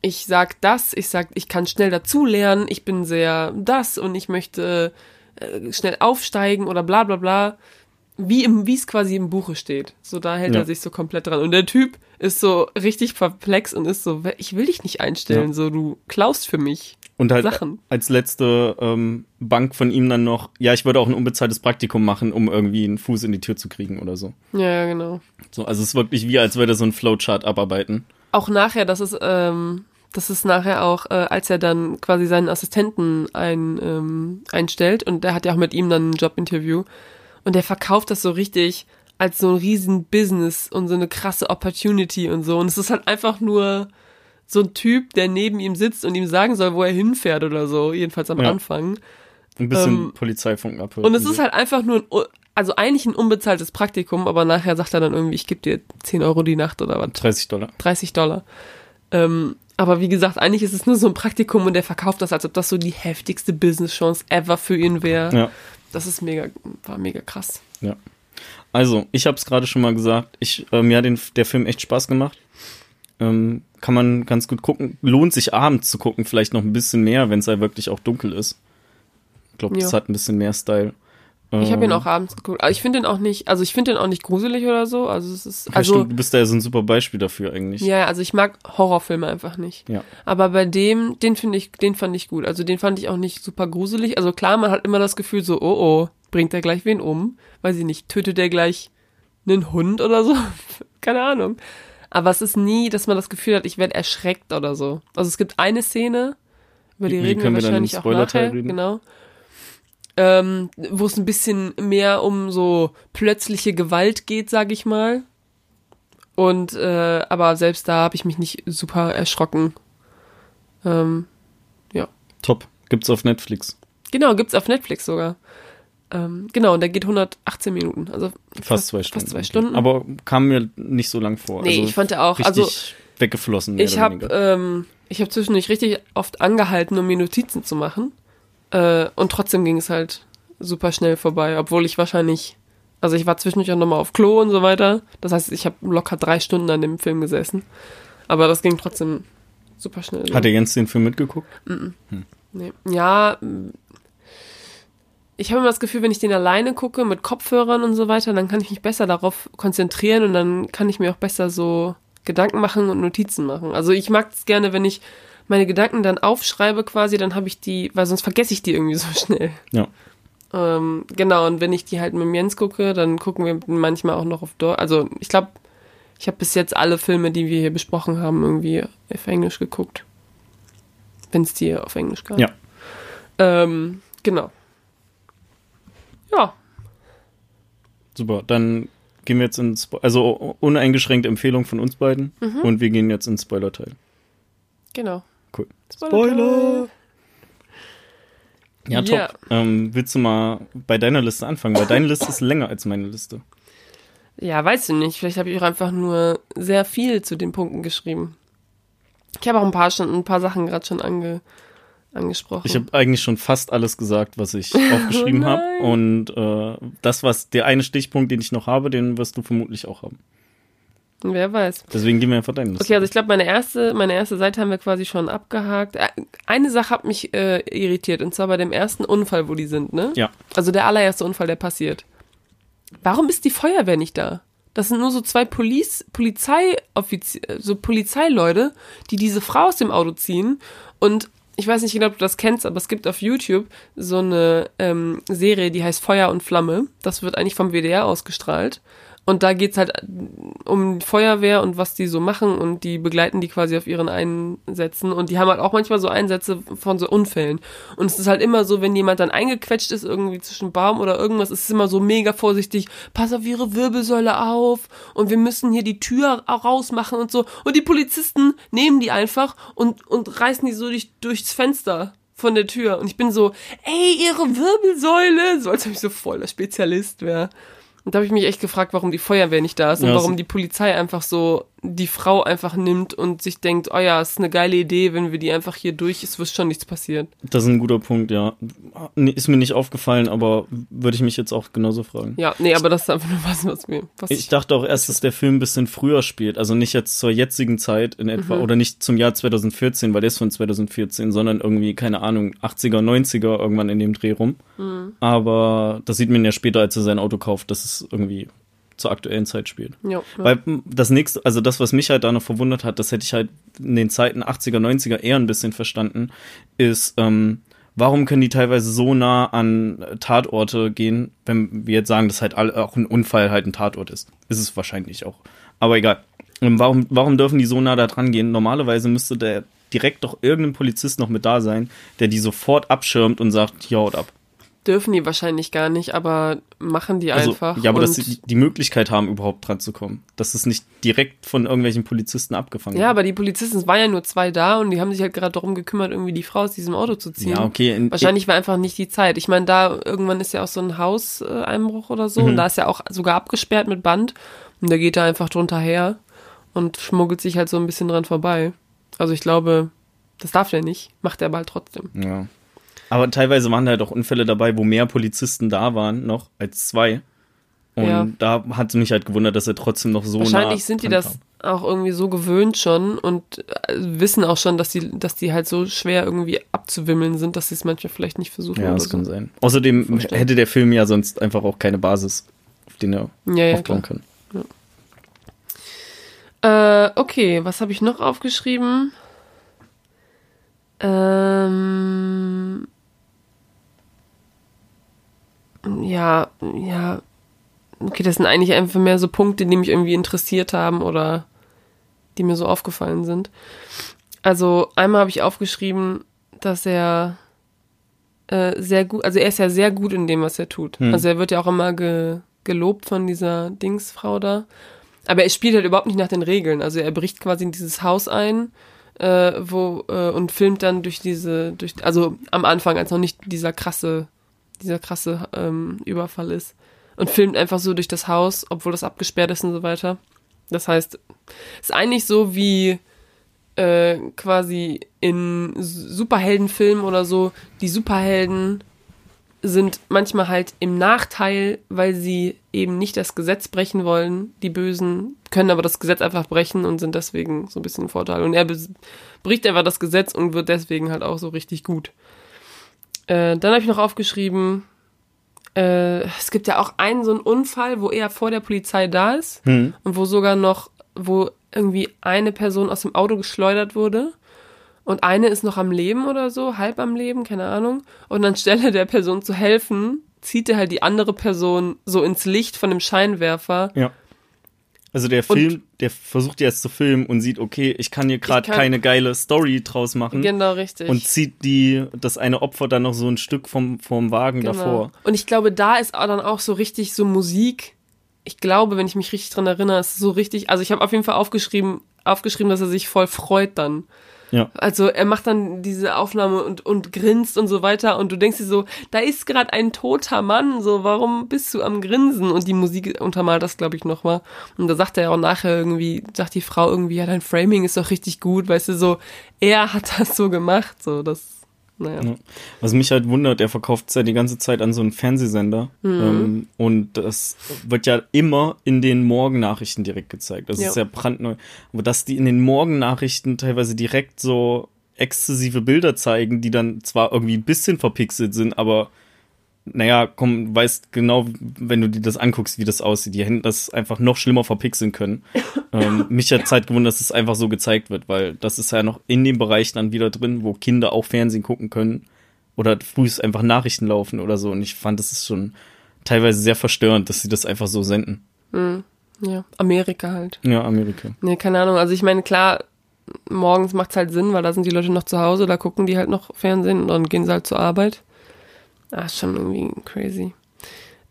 ich sag das, ich sag, ich kann schnell dazulernen, ich bin sehr das und ich möchte äh, schnell aufsteigen oder bla bla bla. Wie im, wie es quasi im Buche steht. So, da hält Ja. er sich so komplett dran. Und der Typ ist so richtig perplex und ist so, ich will dich nicht einstellen, Ja. so, du klaust für mich. Und halt Sachen. als letzte ähm, Bank von ihm dann noch, ja, ich würde auch ein unbezahltes Praktikum machen, um irgendwie einen Fuß in die Tür zu kriegen oder so. Ja, genau. So, also es ist wirklich wie, als würde er so ein Flowchart abarbeiten. Auch nachher, das ist, ähm, das ist nachher auch, äh, als er dann quasi seinen Assistenten ein, ähm, einstellt und der hat ja auch mit ihm dann ein Jobinterview und der verkauft das so richtig als so ein riesen Business und so eine krasse Opportunity und so und es ist halt einfach nur so ein Typ, der neben ihm sitzt und ihm sagen soll, wo er hinfährt oder so, jedenfalls am Ja. Anfang. Ein bisschen Ähm, Polizeifunk abhört. Und es ist halt einfach nur, ein, also eigentlich ein unbezahltes Praktikum, aber nachher sagt er dann irgendwie, ich gebe dir 10 Euro die Nacht oder was. 30 Dollar. 30 Dollar. Ähm, aber wie gesagt, eigentlich ist es nur so ein Praktikum und der verkauft das, als ob das so die heftigste Business-Chance ever für ihn wäre. Ja. Das ist mega, war mega krass. Ja. Also, ich habe es gerade schon mal gesagt, ich, äh, mir hat den, der Film echt Spaß gemacht. Ähm, kann man ganz gut gucken. Lohnt sich abends zu gucken, vielleicht noch ein bisschen mehr, wenn es halt wirklich auch dunkel ist. Ich glaube, das Ja. hat ein bisschen mehr Style. Ich habe ihn Ähm, auch abends geguckt. Aber ich finde den auch nicht, also ich finde den auch nicht gruselig oder so. Also es ist, ja, also stimmt, du bist da ja so ein super Beispiel dafür eigentlich. ja, also ich mag Horrorfilme einfach nicht. Ja. Aber bei dem, den finde ich, den fand ich gut. Also den fand ich auch nicht super gruselig. Also klar, man hat immer das Gefühl so, oh oh, bringt er gleich wen um? Weiß ich nicht, tötet er gleich einen Hund oder so? Keine Ahnung. Aber es ist nie, dass man das Gefühl hat, ich werde erschreckt oder so. Also es gibt eine Szene, über die Wie reden wir wahrscheinlich auch nachher, reden? genau. Ähm, wo es ein bisschen mehr um so plötzliche Gewalt geht, sag ich mal. Und äh, aber selbst da habe ich mich nicht super erschrocken. Ähm, Top. Gibt's auf Netflix. genau, gibt's auf Netflix sogar. Ähm, genau, und der geht 118 Minuten, also Fast zwei Stunden. Fast zwei. Stunden. Aber kam mir nicht so lang vor. Nee, also ich fand er auch, also weggeflossen. ich habe ähm, ich habe zwischendurch richtig oft angehalten, um mir Notizen zu machen. Äh, und trotzdem ging es halt super schnell vorbei, obwohl ich wahrscheinlich, also ich war zwischendurch auch nochmal auf Klo und so weiter. Das heißt, ich habe locker drei Stunden an dem Film gesessen. Aber das ging trotzdem super schnell. Hat der Jens den Film mitgeguckt? Nee. Ja, mm, ich habe immer das Gefühl, wenn ich den alleine gucke mit Kopfhörern und so weiter, dann kann ich mich besser darauf konzentrieren und dann kann ich mir auch besser so Gedanken machen und Notizen machen. Also ich mag es gerne, wenn ich meine Gedanken dann aufschreibe quasi, dann habe ich die, weil sonst vergesse ich die irgendwie so schnell. Ja. Ähm, genau, und wenn ich die halt mit Jens gucke, dann gucken wir manchmal auch noch auf Deutsch. Also ich glaube, ich habe bis jetzt alle Filme, die wir hier besprochen haben, irgendwie auf Englisch geguckt. Wenn es die auf Englisch gab. Ja. Ähm, genau. Ja. Super. Dann gehen wir jetzt ins, also uneingeschränkte Empfehlung von uns beiden Mhm. und wir gehen jetzt ins Spoiler-Teil. Genau. Cool. Spoiler! Ja, Ja. top. Ähm, willst du mal bei deiner Liste anfangen? Weil deine Liste ist länger als meine Liste. Ja, weißt du nicht. Vielleicht habe ich auch einfach nur sehr viel zu den Punkten geschrieben. Ich habe auch ein paar schon, ein paar Sachen gerade schon ange, angesprochen. Ich habe eigentlich schon fast alles gesagt, was ich aufgeschrieben Oh habe. Und äh, das, was der eine Stichpunkt, den ich noch habe, den wirst du vermutlich auch haben. Wer weiß. Deswegen gehen wir einfach deine Liste. Okay, also ich glaube, meine erste, meine erste Seite haben wir quasi schon abgehakt. Äh, Eine Sache hat mich äh, irritiert, und zwar bei dem ersten Unfall, wo die sind, ne? Ja. Also der allererste Unfall, der passiert. Warum ist die Feuerwehr nicht da? Das sind nur so zwei Police, so Polizeileute, die diese Frau aus dem Auto ziehen. Und ich weiß nicht genau, ob du das kennst, aber es gibt auf YouTube so eine ähm, Serie, die heißt Feuer und Flamme. Das wird eigentlich vom WDR ausgestrahlt. Und da geht's halt um Feuerwehr und was die so machen und die begleiten die quasi auf ihren Einsätzen und die haben halt auch manchmal so Einsätze von so Unfällen. Und es ist halt immer so, wenn jemand dann eingequetscht ist irgendwie zwischen Baum oder irgendwas, ist es immer so mega vorsichtig, pass auf ihre Wirbelsäule auf und wir müssen hier die Tür rausmachen und so. Und die Polizisten nehmen die einfach und, und reißen die so durch, durchs Fenster von der Tür. Und ich bin so, ey, ihre Wirbelsäule, so als ob ich so voll der Spezialist wäre. Und da habe ich mich echt gefragt, warum die Feuerwehr nicht da ist und Ja, warum es- die Polizei einfach so die Frau einfach nimmt und sich denkt, oh ja, ist eine geile Idee, wenn wir die einfach hier durch, es wird schon nichts passieren. Das ist ein guter Punkt, ja. Ist mir nicht aufgefallen, aber würde ich mich jetzt auch genauso fragen. Ja, nee, aber das ist einfach nur was, was mir, was Ich dachte auch erst, dass der Film ein bisschen früher spielt, also nicht jetzt zur jetzigen Zeit in etwa Mhm. oder nicht zum Jahr 2014, weil der ist von 2014, sondern irgendwie, keine Ahnung, 80er, 90er irgendwann in dem Dreh rum. Mhm. Aber das sieht man ja später, als er sein Auto kauft, dass es irgendwie zur aktuellen Zeit spielt. ja, ja. Weil m, das nächste, also das, was mich halt da noch verwundert hat, das hätte ich halt in den Zeiten 80er, 90er eher ein bisschen verstanden, ist, ähm, warum können die teilweise so nah an äh, Tatorte gehen, wenn wir jetzt sagen, dass halt auch ein Unfall halt ein Tatort ist. Ist es wahrscheinlich auch. Aber egal. Ähm, warum, warum dürfen die so nah da dran gehen? Normalerweise müsste der direkt doch irgendein Polizist noch mit da sein, der die sofort abschirmt und sagt, hier haut ab. Dürfen die wahrscheinlich gar nicht, aber machen die Also, einfach. ja, aber dass sie die Möglichkeit haben, überhaupt dran zu kommen. Dass es nicht direkt von irgendwelchen Polizisten abgefangen ja, wird. aber die Polizisten, es waren ja nur zwei da und die haben sich halt gerade darum gekümmert, irgendwie die Frau aus diesem Auto zu ziehen. Ja, okay. In, Wahrscheinlich war einfach nicht die Zeit. Ich meine, da irgendwann ist ja auch so ein Hauseinbruch oder so. Mhm. Und da ist ja auch sogar abgesperrt mit Band. Und da geht er einfach drunter her und schmuggelt sich halt so ein bisschen dran vorbei. Also ich glaube, das darf der nicht. Macht er aber halt trotzdem. Ja. Aber teilweise waren da halt auch Unfälle dabei, wo mehr Polizisten da waren noch als zwei. Und Ja. da hat es mich halt gewundert, dass er trotzdem noch so nah Wahrscheinlich sind die das auch irgendwie so gewöhnt schon und äh, wissen auch schon, dass die, dass die halt so schwer irgendwie abzuwimmeln sind, dass sie es manchmal vielleicht nicht versuchen. kam. Ja, das so. kann sein. Außerdem Vorstellen. hätte der Film ja sonst einfach auch keine Basis, auf den er Ja, ja, aufbauen klar. kann. Äh, okay, was habe ich noch aufgeschrieben? Ähm, ja, ja. Okay, das sind eigentlich einfach mehr so Punkte, die mich irgendwie interessiert haben oder die mir so aufgefallen sind. Also einmal habe ich aufgeschrieben, dass er äh, sehr gut, also er ist ja sehr gut in dem, was er tut. Hm. Also er wird ja auch immer ge, gelobt von dieser Dingsfrau da. Aber er spielt halt überhaupt nicht nach den Regeln. Also er bricht quasi in dieses Haus ein, äh, wo äh, und filmt dann durch diese, durch, also am Anfang, als noch nicht dieser krasse, dieser krasse ähm, Überfall ist und filmt einfach so durch das Haus, obwohl das abgesperrt ist und so weiter. Das heißt, ist eigentlich so wie äh, quasi in Superheldenfilmen oder so, die Superhelden sind manchmal halt im Nachteil, weil sie eben nicht das Gesetz brechen wollen. Die Bösen können aber das Gesetz einfach brechen und sind deswegen so ein bisschen im Vorteil. Und er bricht einfach das Gesetz und wird deswegen halt auch so richtig gut. Äh, dann habe ich noch aufgeschrieben, Äh, es gibt ja auch einen so einen Unfall, wo er vor der Polizei da ist Hm. und wo sogar noch, wo irgendwie eine Person aus dem Auto geschleudert wurde und eine ist noch am Leben oder so, halb am Leben, keine Ahnung. Und anstelle der Person zu helfen, zieht er halt die andere Person so ins Licht von dem Scheinwerfer. Ja. Also der Film, der versucht jetzt zu filmen und sieht, okay, ich kann hier gerade keine geile Story draus machen. Genau, richtig. Und zieht die, das eine Opfer dann noch so ein Stück vom, vom Wagen Genau. davor. Und ich glaube, da ist dann auch so richtig so Musik. Ich glaube, wenn ich mich richtig dran erinnere, ist so richtig. Also ich habe auf jeden Fall aufgeschrieben, aufgeschrieben, dass er sich voll freut dann. Ja. Also er macht dann diese Aufnahme und, und grinst und so weiter und du denkst dir so, da ist gerade ein toter Mann, so warum bist du am Grinsen? Und die Musik untermalt das, glaube ich, nochmal. Und da sagt er auch nachher irgendwie, sagt die Frau irgendwie, ja, dein Framing ist doch richtig gut, weißt du, so, er hat das so gemacht, so, das, naja. Ja. Was mich halt wundert, er verkauft es ja die ganze Zeit an so einen Fernsehsender. Mhm. Ähm, und das wird ja immer in den Morgennachrichten direkt gezeigt. Das Ja. ist ja brandneu. Aber dass die in den Morgennachrichten teilweise direkt so exzessive Bilder zeigen, die dann zwar irgendwie ein bisschen verpixelt sind, aber naja, komm, du weißt genau, wenn du dir das anguckst, wie das aussieht. Die hätten das einfach noch schlimmer verpixeln können. ähm, mich hat Zeit gewundert, dass es einfach so gezeigt wird, weil das ist ja noch in dem Bereich dann wieder drin, wo Kinder auch Fernsehen gucken können oder frühst einfach Nachrichten laufen oder so. Und ich fand, das ist schon teilweise sehr verstörend, dass sie das einfach so senden. Ja, Amerika halt. Ja, Amerika. Nee, keine Ahnung. Also ich meine, klar, morgens macht's halt Sinn, weil da sind die Leute noch zu Hause, da gucken die halt noch Fernsehen und dann gehen sie halt zur Arbeit. Ah, schon irgendwie crazy.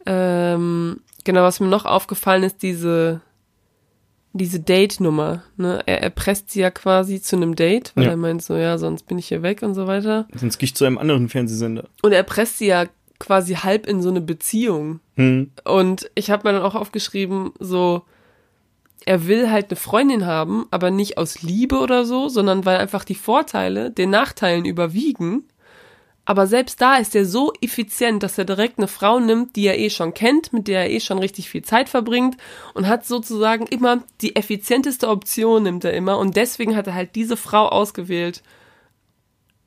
Ähm, genau, was mir noch aufgefallen ist, diese, diese Date-Nummer. Ne? Er erpresst sie ja quasi zu einem Date, weil Ja. er meint so, ja, sonst bin ich hier weg und so weiter. Sonst gehe ich zu einem anderen Fernsehsender. Und er presst sie ja quasi halb in so eine Beziehung. Hm. Und ich habe mir dann auch aufgeschrieben, so, er will halt eine Freundin haben, aber nicht aus Liebe oder so, sondern weil einfach die Vorteile den Nachteilen überwiegen. Aber selbst da ist er so effizient, dass er direkt eine Frau nimmt, die er eh schon kennt, mit der er eh schon richtig viel Zeit verbringt und hat sozusagen immer die effizienteste Option nimmt er immer und deswegen hat er halt diese Frau ausgewählt,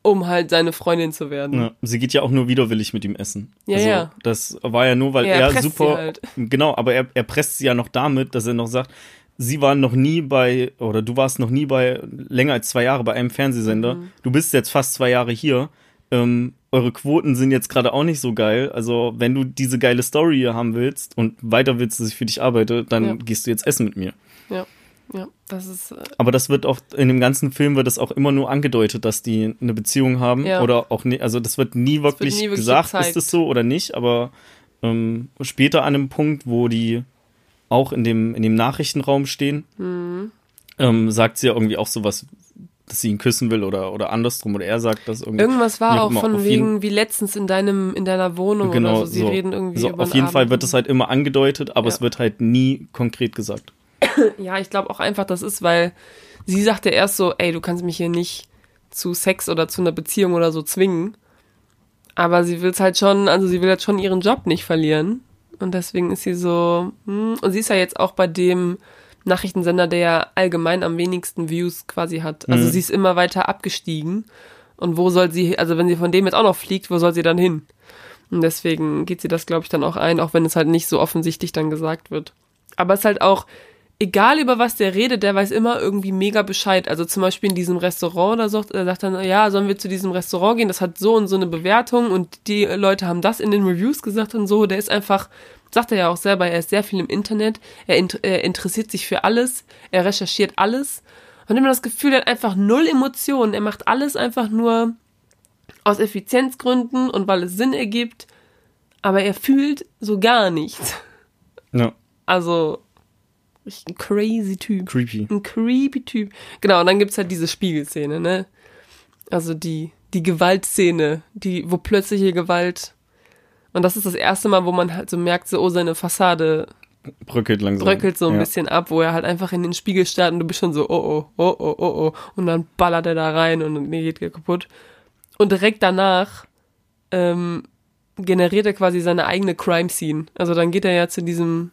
um halt seine Freundin zu werden. Ja, sie geht ja auch nur widerwillig mit ihm essen. Ja, also, ja. Das war ja nur, weil Ja, er er super. halt. Genau, aber er, er presst sie ja noch damit, dass er noch sagt, sie waren noch nie bei, oder du warst noch nie bei, länger als zwei Jahre bei einem Fernsehsender. Mhm. Du bist jetzt fast zwei Jahre hier. Ähm, eure Quoten sind jetzt gerade auch nicht so geil. Also, wenn du diese geile Story hier haben willst und weiter willst, dass ich für dich arbeite, dann Ja. gehst du jetzt essen mit mir. Ja, ja, das ist äh, Aber das wird auch, in dem ganzen Film wird das auch immer nur angedeutet, dass die eine Beziehung haben. Ja. Oder auch nicht, also das wird nie wirklich, nie wirklich gesagt, gezeigt. ist es so oder nicht, aber ähm, später an einem Punkt, wo die auch in dem, in dem Nachrichtenraum stehen, Mhm. ähm, sagt sie ja irgendwie auch sowas, dass sie ihn küssen will oder, oder andersrum, oder er sagt das irgendwie. Irgendwas war auch von wegen, wie letztens in deinem, in deiner Wohnung genau, oder so. Sie so. reden irgendwie so, über auf den jeden Fall Abend. wird das halt immer angedeutet, aber Ja. es wird halt nie konkret gesagt. Ja, ich glaube auch einfach, das ist, weil sie sagte erst so, ey, du kannst mich hier nicht zu Sex oder zu einer Beziehung oder so zwingen. Aber sie will es halt schon, also sie will halt schon ihren Job nicht verlieren. Und deswegen ist sie so, hm, und sie ist ja jetzt auch bei dem Nachrichtensender, der ja allgemein am wenigsten Views quasi hat. Also Mhm. sie ist immer weiter abgestiegen. Und wo soll sie, also wenn sie von dem jetzt auch noch fliegt, wo soll sie dann hin? Und deswegen geht sie das, glaube ich, dann auch ein, auch wenn es halt nicht so offensichtlich dann gesagt wird. Aber es ist halt auch, egal über was der redet, der weiß immer irgendwie mega Bescheid. Also zum Beispiel in diesem Restaurant, da sagt er sagt dann, ja, sollen wir zu diesem Restaurant gehen? Das hat so und so eine Bewertung und die Leute haben das in den Reviews gesagt und so. Der ist einfach, sagt er ja auch selber, er ist sehr viel im Internet, er, int er interessiert sich für alles, er recherchiert alles. Und immer das Gefühl, er hat einfach null Emotionen. Er macht alles einfach nur aus Effizienzgründen und weil es Sinn ergibt. Aber er fühlt so gar nichts. Ja, Also, ein crazy Typ. creepy. Ein creepy Typ. Genau, und dann gibt's halt diese Spiegelszene, ne? Also die, die Gewaltszene, die, wo plötzliche Gewalt. Und das ist das erste Mal, wo man halt so merkt, so, oh, seine Fassade Bröckelt langsam. bröckelt so ein ja. bisschen ab, wo er halt einfach in den Spiegel starrt und du bist schon so, oh, oh, oh, oh, oh, oh. Und dann ballert er da rein und dann geht kaputt. Und direkt danach ähm, generiert er quasi seine eigene Crime-Scene. Also dann geht er ja zu diesem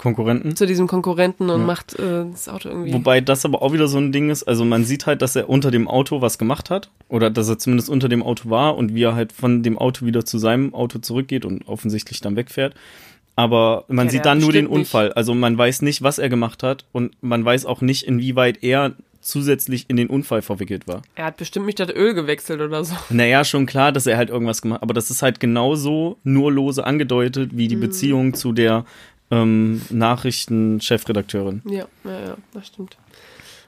Konkurrenten. zu diesem Konkurrenten und Ja. macht äh, das Auto irgendwie. Wobei das aber auch wieder so ein Ding ist, also man sieht halt, dass er unter dem Auto was gemacht hat oder dass er zumindest unter dem Auto war und wie er halt von dem Auto wieder zu seinem Auto zurückgeht und offensichtlich dann wegfährt. Aber man Ja, sieht dann nur den nicht. Unfall. Also man weiß nicht, was er gemacht hat und man weiß auch nicht, inwieweit er zusätzlich in den Unfall verwickelt war. er hat bestimmt nicht das Öl gewechselt oder so. Naja, schon klar, dass er halt irgendwas gemacht hat, aber das ist halt genauso nur lose angedeutet wie die Mhm. Beziehung zu der ähm, Nachrichtenchefredakteurin. Ja, ja, ja, das stimmt.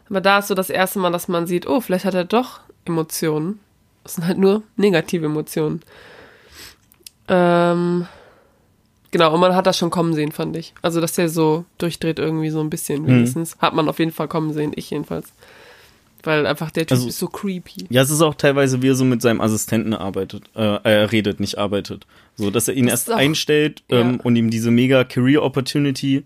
Aber da ist so das erste Mal, dass man sieht, oh, vielleicht hat er doch Emotionen. Das sind halt nur negative Emotionen. Ähm, genau, und man hat das schon kommen sehen, fand ich. Also, dass der so durchdreht irgendwie so ein bisschen wenigstens. Hat man auf jeden Fall kommen sehen, ich jedenfalls. Weil einfach der Typ Also- ist so creepy. Ja, es ist auch teilweise, wie er so mit seinem Assistenten arbeitet, äh, er redet, nicht arbeitet. So, dass er ihn Das erst auch- einstellt ähm, ja. und ihm diese mega Career Opportunity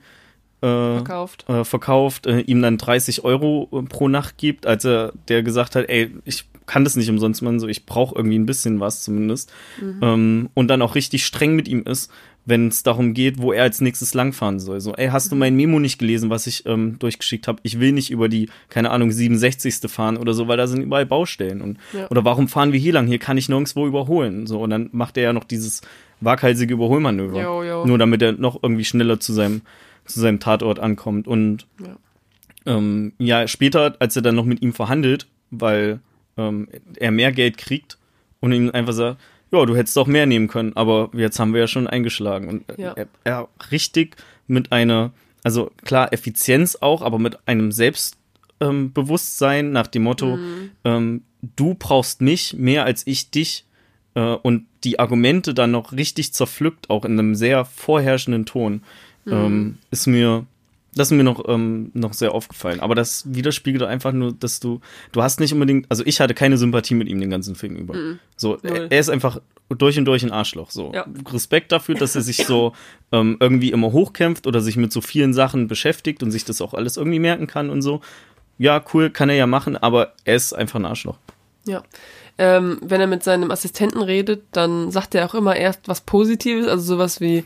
äh, Verkauft. äh, verkauft, äh, ihm dann 30 Euro äh, pro Nacht gibt, als er der gesagt hat, ey, ich kann das nicht umsonst machen, so ich brauche irgendwie ein bisschen was zumindest. Mhm. Ähm, und dann auch richtig streng mit ihm ist, wenn es darum geht, wo er als nächstes langfahren soll. So, ey, hast du Mhm. mein Memo nicht gelesen, was ich ähm, durchgeschickt habe? Ich will nicht über die, keine Ahnung, 67. fahren oder so, weil da sind überall Baustellen. Und, Ja. Oder warum fahren wir hier lang? Hier kann ich nirgendwo überholen. So, und dann macht er ja noch dieses waghalsige Überholmanöver. Jo, jo. Nur damit er noch irgendwie schneller zu seinem, zu seinem Tatort ankommt. Und Ja. ähm, ja, später, als er dann noch mit ihm verhandelt, weil ähm, er mehr Geld kriegt und ihm einfach sagt, ja, du hättest doch mehr nehmen können, aber jetzt haben wir ja schon eingeschlagen. Und äh, Ja. er, er richtig mit einer, also klar, Effizienz auch, aber mit einem Selbstbewusstsein ähm, nach dem Motto, ähm, du brauchst mich mehr als ich dich äh, und die Argumente dann noch richtig zerpflückt, auch in einem sehr vorherrschenden Ton, ähm, ist mir das ist mir noch, ähm, noch sehr aufgefallen. Aber das widerspiegelt einfach nur, dass du, du hast nicht unbedingt, also ich hatte keine Sympathie mit ihm den ganzen Film über. So, Null. er, er ist einfach durch und durch ein Arschloch. So, Ja. Respekt dafür, dass er sich so ähm, irgendwie immer hochkämpft oder sich mit so vielen Sachen beschäftigt und sich das auch alles irgendwie merken kann und so. Ja, cool, kann er ja machen, aber er ist einfach ein Arschloch. Ja. Ähm, wenn er mit seinem Assistenten redet, dann sagt er auch immer erst was Positives, also sowas wie,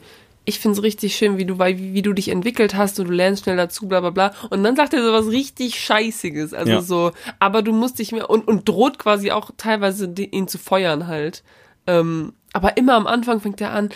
ich find's richtig schön, wie du, wie, wie du dich entwickelt hast und du lernst schnell dazu, bla bla bla. Und dann sagt er sowas richtig Scheißiges. Also Ja. so, aber du musst dich mehr und, und droht quasi auch teilweise ihn zu feuern halt. Ähm, aber immer am Anfang fängt er an,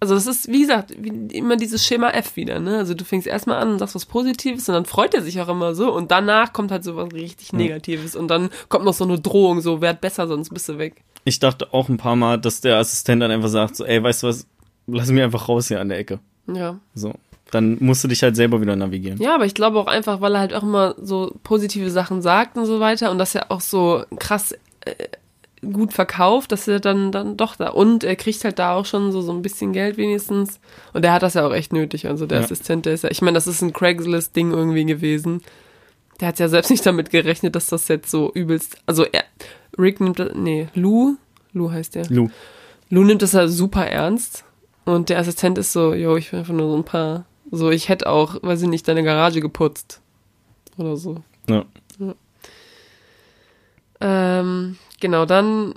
also das ist, wie gesagt, wie, immer dieses Schema F wieder, ne? Also du fängst erstmal an und sagst was Positives und dann freut er sich auch immer so und danach kommt halt so was richtig Negatives und dann kommt noch so eine Drohung, so werd besser, sonst bist du weg. Ich dachte auch ein paar Mal, dass der Assistent dann einfach sagt, so, ey, weißt du was, lass mich einfach raus hier an der Ecke. Ja. So. Dann musst du dich halt selber wieder navigieren. Ja, aber ich glaube auch einfach, weil er halt auch immer so positive Sachen sagt und so weiter und dass er auch so krass äh, gut verkauft, dass er dann dann doch da und er kriegt halt da auch schon so so ein bisschen Geld wenigstens und er hat das ja auch echt nötig, also der Ja. Assistent, der ist ja, ich meine, das ist ein Craigslist Ding irgendwie gewesen. Der hat ja selbst nicht damit gerechnet, dass das jetzt so übelst, also er Rick nimmt das, nee, Lou, Lou heißt der. Lou. Lou nimmt das ja super ernst und der Assistent ist so, jo, ich will einfach nur so ein paar, so, ich hätte auch, weiß ich nicht, deine Garage geputzt. Oder so. Ja. Ähm, genau, dann,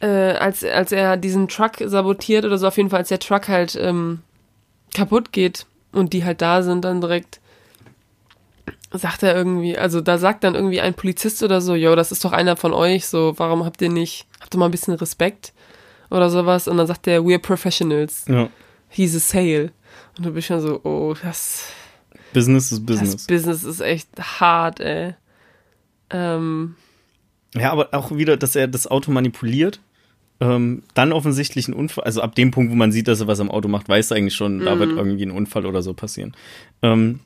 äh, als, als er diesen Truck sabotiert oder so, auf jeden Fall, als der Truck halt ähm, kaputt geht und die halt da sind, dann direkt sagt er irgendwie, also da sagt dann irgendwie ein Polizist oder so, yo, das ist doch einer von euch, so, warum habt ihr nicht, habt ihr mal ein bisschen Respekt oder sowas? Und dann sagt er, we're professionals, ja. he's a sale. Und du bist schon so, oh, das, Business ist das Business. Business ist echt hart, ey. Ähm, Ja, aber auch wieder, dass er das Auto manipuliert. Ähm, dann offensichtlich ein Unfall, also ab dem Punkt, wo man sieht, dass er was am Auto macht, weiß er eigentlich schon, da wird irgendwie ein Unfall oder so passieren. Ähm,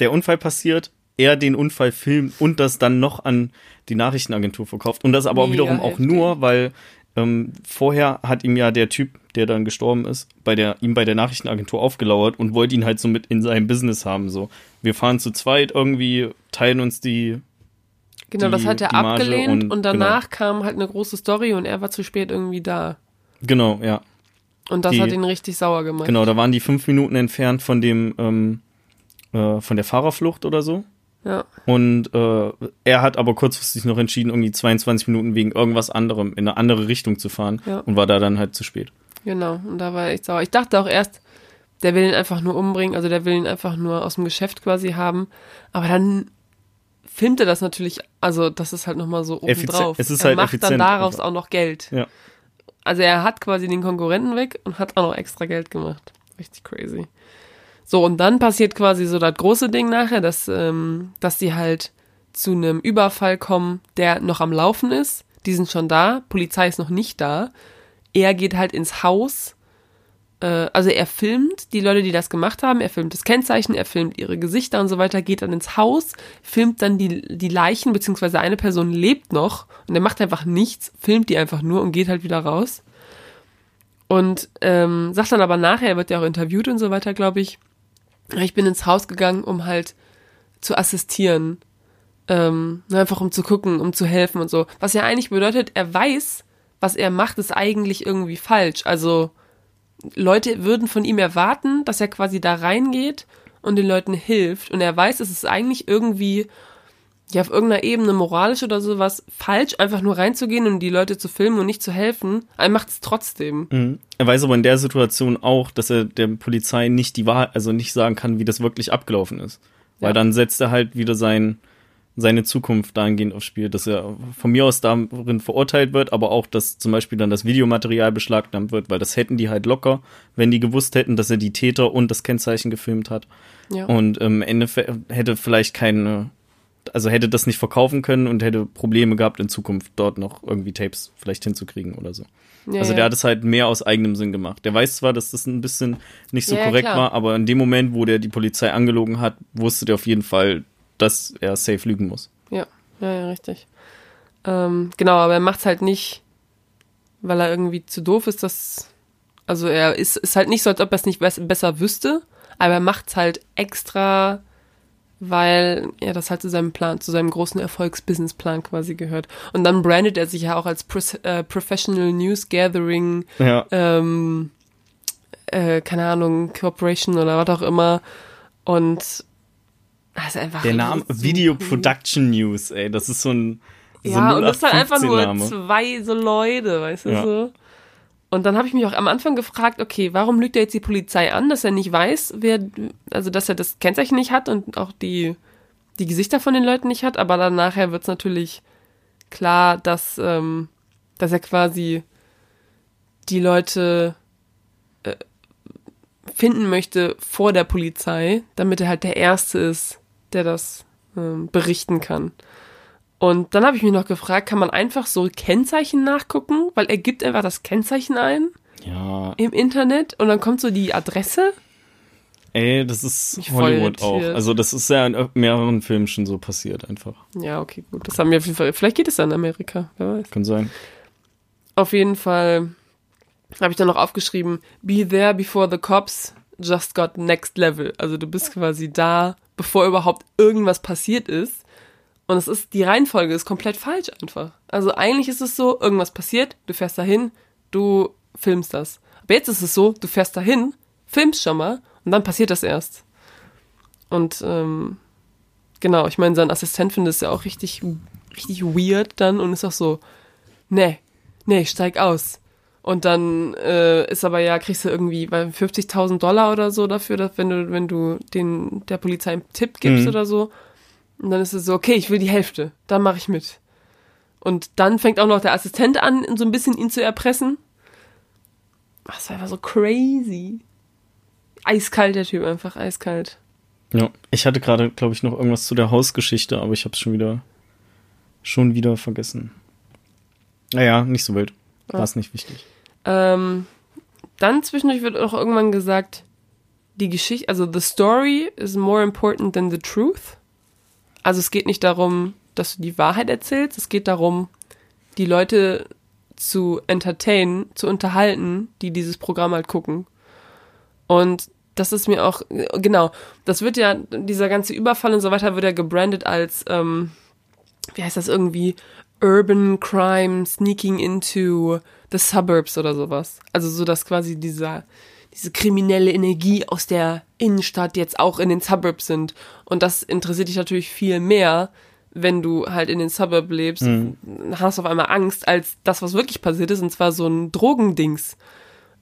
der Unfall passiert, er den Unfall filmt und das dann noch an die Nachrichtenagentur verkauft. Und das aber auch Mega wiederum auch heftig. nur, weil ähm, vorher hat ihm ja der Typ, der dann gestorben ist, bei der, ihm bei der Nachrichtenagentur aufgelauert und wollte ihn halt so mit in seinem Business haben. So, wir fahren zu zweit irgendwie, teilen uns die Genau, die- das hat er abgelehnt und, und- genau. danach kam halt eine große Story und er war zu spät irgendwie da. Genau, ja. Und das Die- hat ihn richtig sauer gemacht. Genau, da waren die fünf Minuten entfernt von dem, ähm, äh, von der Fahrerflucht oder so. Ja. Und äh, er hat aber kurzfristig noch entschieden, irgendwie 22 Minuten wegen irgendwas anderem in eine andere Richtung zu fahren Ja. und war da dann halt zu spät. Genau, und da war echt sauer. Ich dachte auch erst, der will ihn einfach nur umbringen, also der will ihn einfach nur aus dem Geschäft quasi haben. Aber dann filmt er das natürlich, also das ist halt nochmal so obendrauf. es ist er halt macht dann daraus einfach. auch noch Geld. Ja. Also er hat quasi den Konkurrenten weg und hat auch noch extra Geld gemacht. Richtig crazy. So, und dann passiert quasi so das große Ding nachher, dass, ähm, dass die halt zu einem Überfall kommen, der noch am Laufen ist. Die sind schon da, Polizei ist noch nicht da. Er geht halt ins Haus. Äh, also er filmt die Leute, die das gemacht haben. Er filmt das Kennzeichen, er filmt ihre Gesichter und so weiter, geht dann ins Haus, filmt dann die, die Leichen, beziehungsweise eine Person lebt noch und er macht einfach nichts, filmt die einfach nur und geht halt wieder raus. Und ähm, sagt dann aber nachher, er wird ja auch interviewt und so weiter, glaube ich, ich bin ins Haus gegangen, um halt zu assistieren. Ähm, nur einfach um zu gucken, um zu helfen und so. Was ja eigentlich bedeutet, er weiß, was er macht, ist eigentlich irgendwie falsch. Also Leute würden von ihm erwarten, dass er quasi da reingeht und den Leuten hilft. Und er weiß, es ist eigentlich irgendwie, ja, auf irgendeiner Ebene moralisch oder sowas falsch, einfach nur reinzugehen und die Leute zu filmen und nicht zu helfen. Er macht es trotzdem. Mhm. Er weiß aber in der Situation auch, dass er der Polizei nicht die Wahrheit, also nicht sagen kann, wie das wirklich abgelaufen ist. Weil Ja. dann setzt er halt wieder sein, seine Zukunft dahingehend aufs Spiel, dass er von mir aus darin verurteilt wird, aber auch, dass zum Beispiel dann das Videomaterial beschlagnahmt wird, weil das hätten die halt locker, wenn die gewusst hätten, dass er die Täter und das Kennzeichen gefilmt hat. Ja. Und im Endeffekt hätte vielleicht keine, also hätte das nicht verkaufen können und hätte Probleme gehabt in Zukunft dort noch irgendwie Tapes vielleicht hinzukriegen oder so. Ja, also ja. der hat es halt mehr aus eigenem Sinn gemacht. Der weiß zwar, dass das ein bisschen nicht so Ja, ja, korrekt klar. war, aber in dem Moment, wo der die Polizei angelogen hat, wusste der auf jeden Fall, dass er safe lügen muss. Ja, ja, ja, richtig. Ähm, genau, aber er macht's halt nicht, weil er irgendwie zu doof ist, dass. Also er ist, ist halt nicht so, als ob er es nicht bess- besser wüsste, aber er macht's halt extra, weil er das halt zu seinem Plan, zu seinem großen Erfolgsbusinessplan quasi gehört. Und dann brandet er sich ja auch als Pres äh, Professional News Gathering Ja. ähm, äh, keine Ahnung, Corporation oder was auch immer. Und ist einfach. Der Name so Video. Production News, ey, das ist so ein so Ja, und das sind einfach nur 0815-Name. zwei so Leute, weißt du Ja. so. Und dann habe ich mich auch am Anfang gefragt, okay, warum lügt er jetzt die Polizei an, dass er nicht weiß, wer, also dass er das Kennzeichen nicht hat und auch die, die Gesichter von den Leuten nicht hat, aber dann nachher wird es natürlich klar, dass, ähm, dass er quasi die Leute äh, finden möchte vor der Polizei, damit er halt der Erste ist, der das ähm, berichten kann. Und dann habe ich mich noch gefragt, kann man einfach so Kennzeichen nachgucken? Weil er gibt einfach das Kennzeichen ein Ja, im Internet und dann kommt so die Adresse. ey, das ist voll Hollywood auch. Also das ist ja in mehreren Filmen schon so passiert einfach. Ja, okay, gut. Das haben wir auf jeden Fall. Vielleicht geht es dann in Amerika, wer weiß. Kann sein. Auf jeden Fall habe ich dann noch aufgeschrieben, be there before the cops just got next level. Also du bist quasi da, bevor überhaupt irgendwas passiert ist. Und es ist, die Reihenfolge ist komplett falsch einfach. Also eigentlich ist es so, irgendwas passiert, du fährst dahin, du filmst das. Aber jetzt ist es so, du fährst dahin, filmst schon mal und dann passiert das erst. Und ähm, genau, ich meine, sein Assistent findet es ja auch richtig, richtig weird dann und ist auch so, nee, nee, ich steig aus. Und dann äh, ist aber ja, kriegst du irgendwie bei 50.000 Dollar oder so dafür, dass wenn du, wenn du den, der Polizei einen Tipp gibst Mhm. oder so. Und dann ist es so, okay, ich will die Hälfte, dann mache ich mit. Und dann fängt auch noch der Assistent an, so ein bisschen ihn zu erpressen. Ach, Das war einfach so crazy. Eiskalt, der Typ, einfach eiskalt. Ja, ich hatte gerade, glaube ich, noch irgendwas zu der Hausgeschichte, aber ich habe es schon wieder, schon wieder vergessen. Naja, nicht so wild. War es nicht wichtig. Ähm, dann zwischendurch wird auch irgendwann gesagt, die Geschichte, also the story is more important than the truth. Also es geht nicht darum, dass du die Wahrheit erzählst, es geht darum, die Leute zu entertainen, zu unterhalten, die dieses Programm halt gucken. Und das ist mir auch, genau, das wird ja, dieser ganze Überfall und so weiter wird ja gebrandet als, ähm, wie heißt das irgendwie, Urban Crime Sneaking into the Suburbs oder sowas. Also so, dass quasi dieser, diese kriminelle Energie aus der Innenstadt jetzt auch in den Suburbs sind. Und das interessiert dich natürlich viel mehr, wenn du halt in den Suburb lebst, Mhm. hast auf einmal Angst, als das, was wirklich passiert ist, und zwar so ein Drogendings.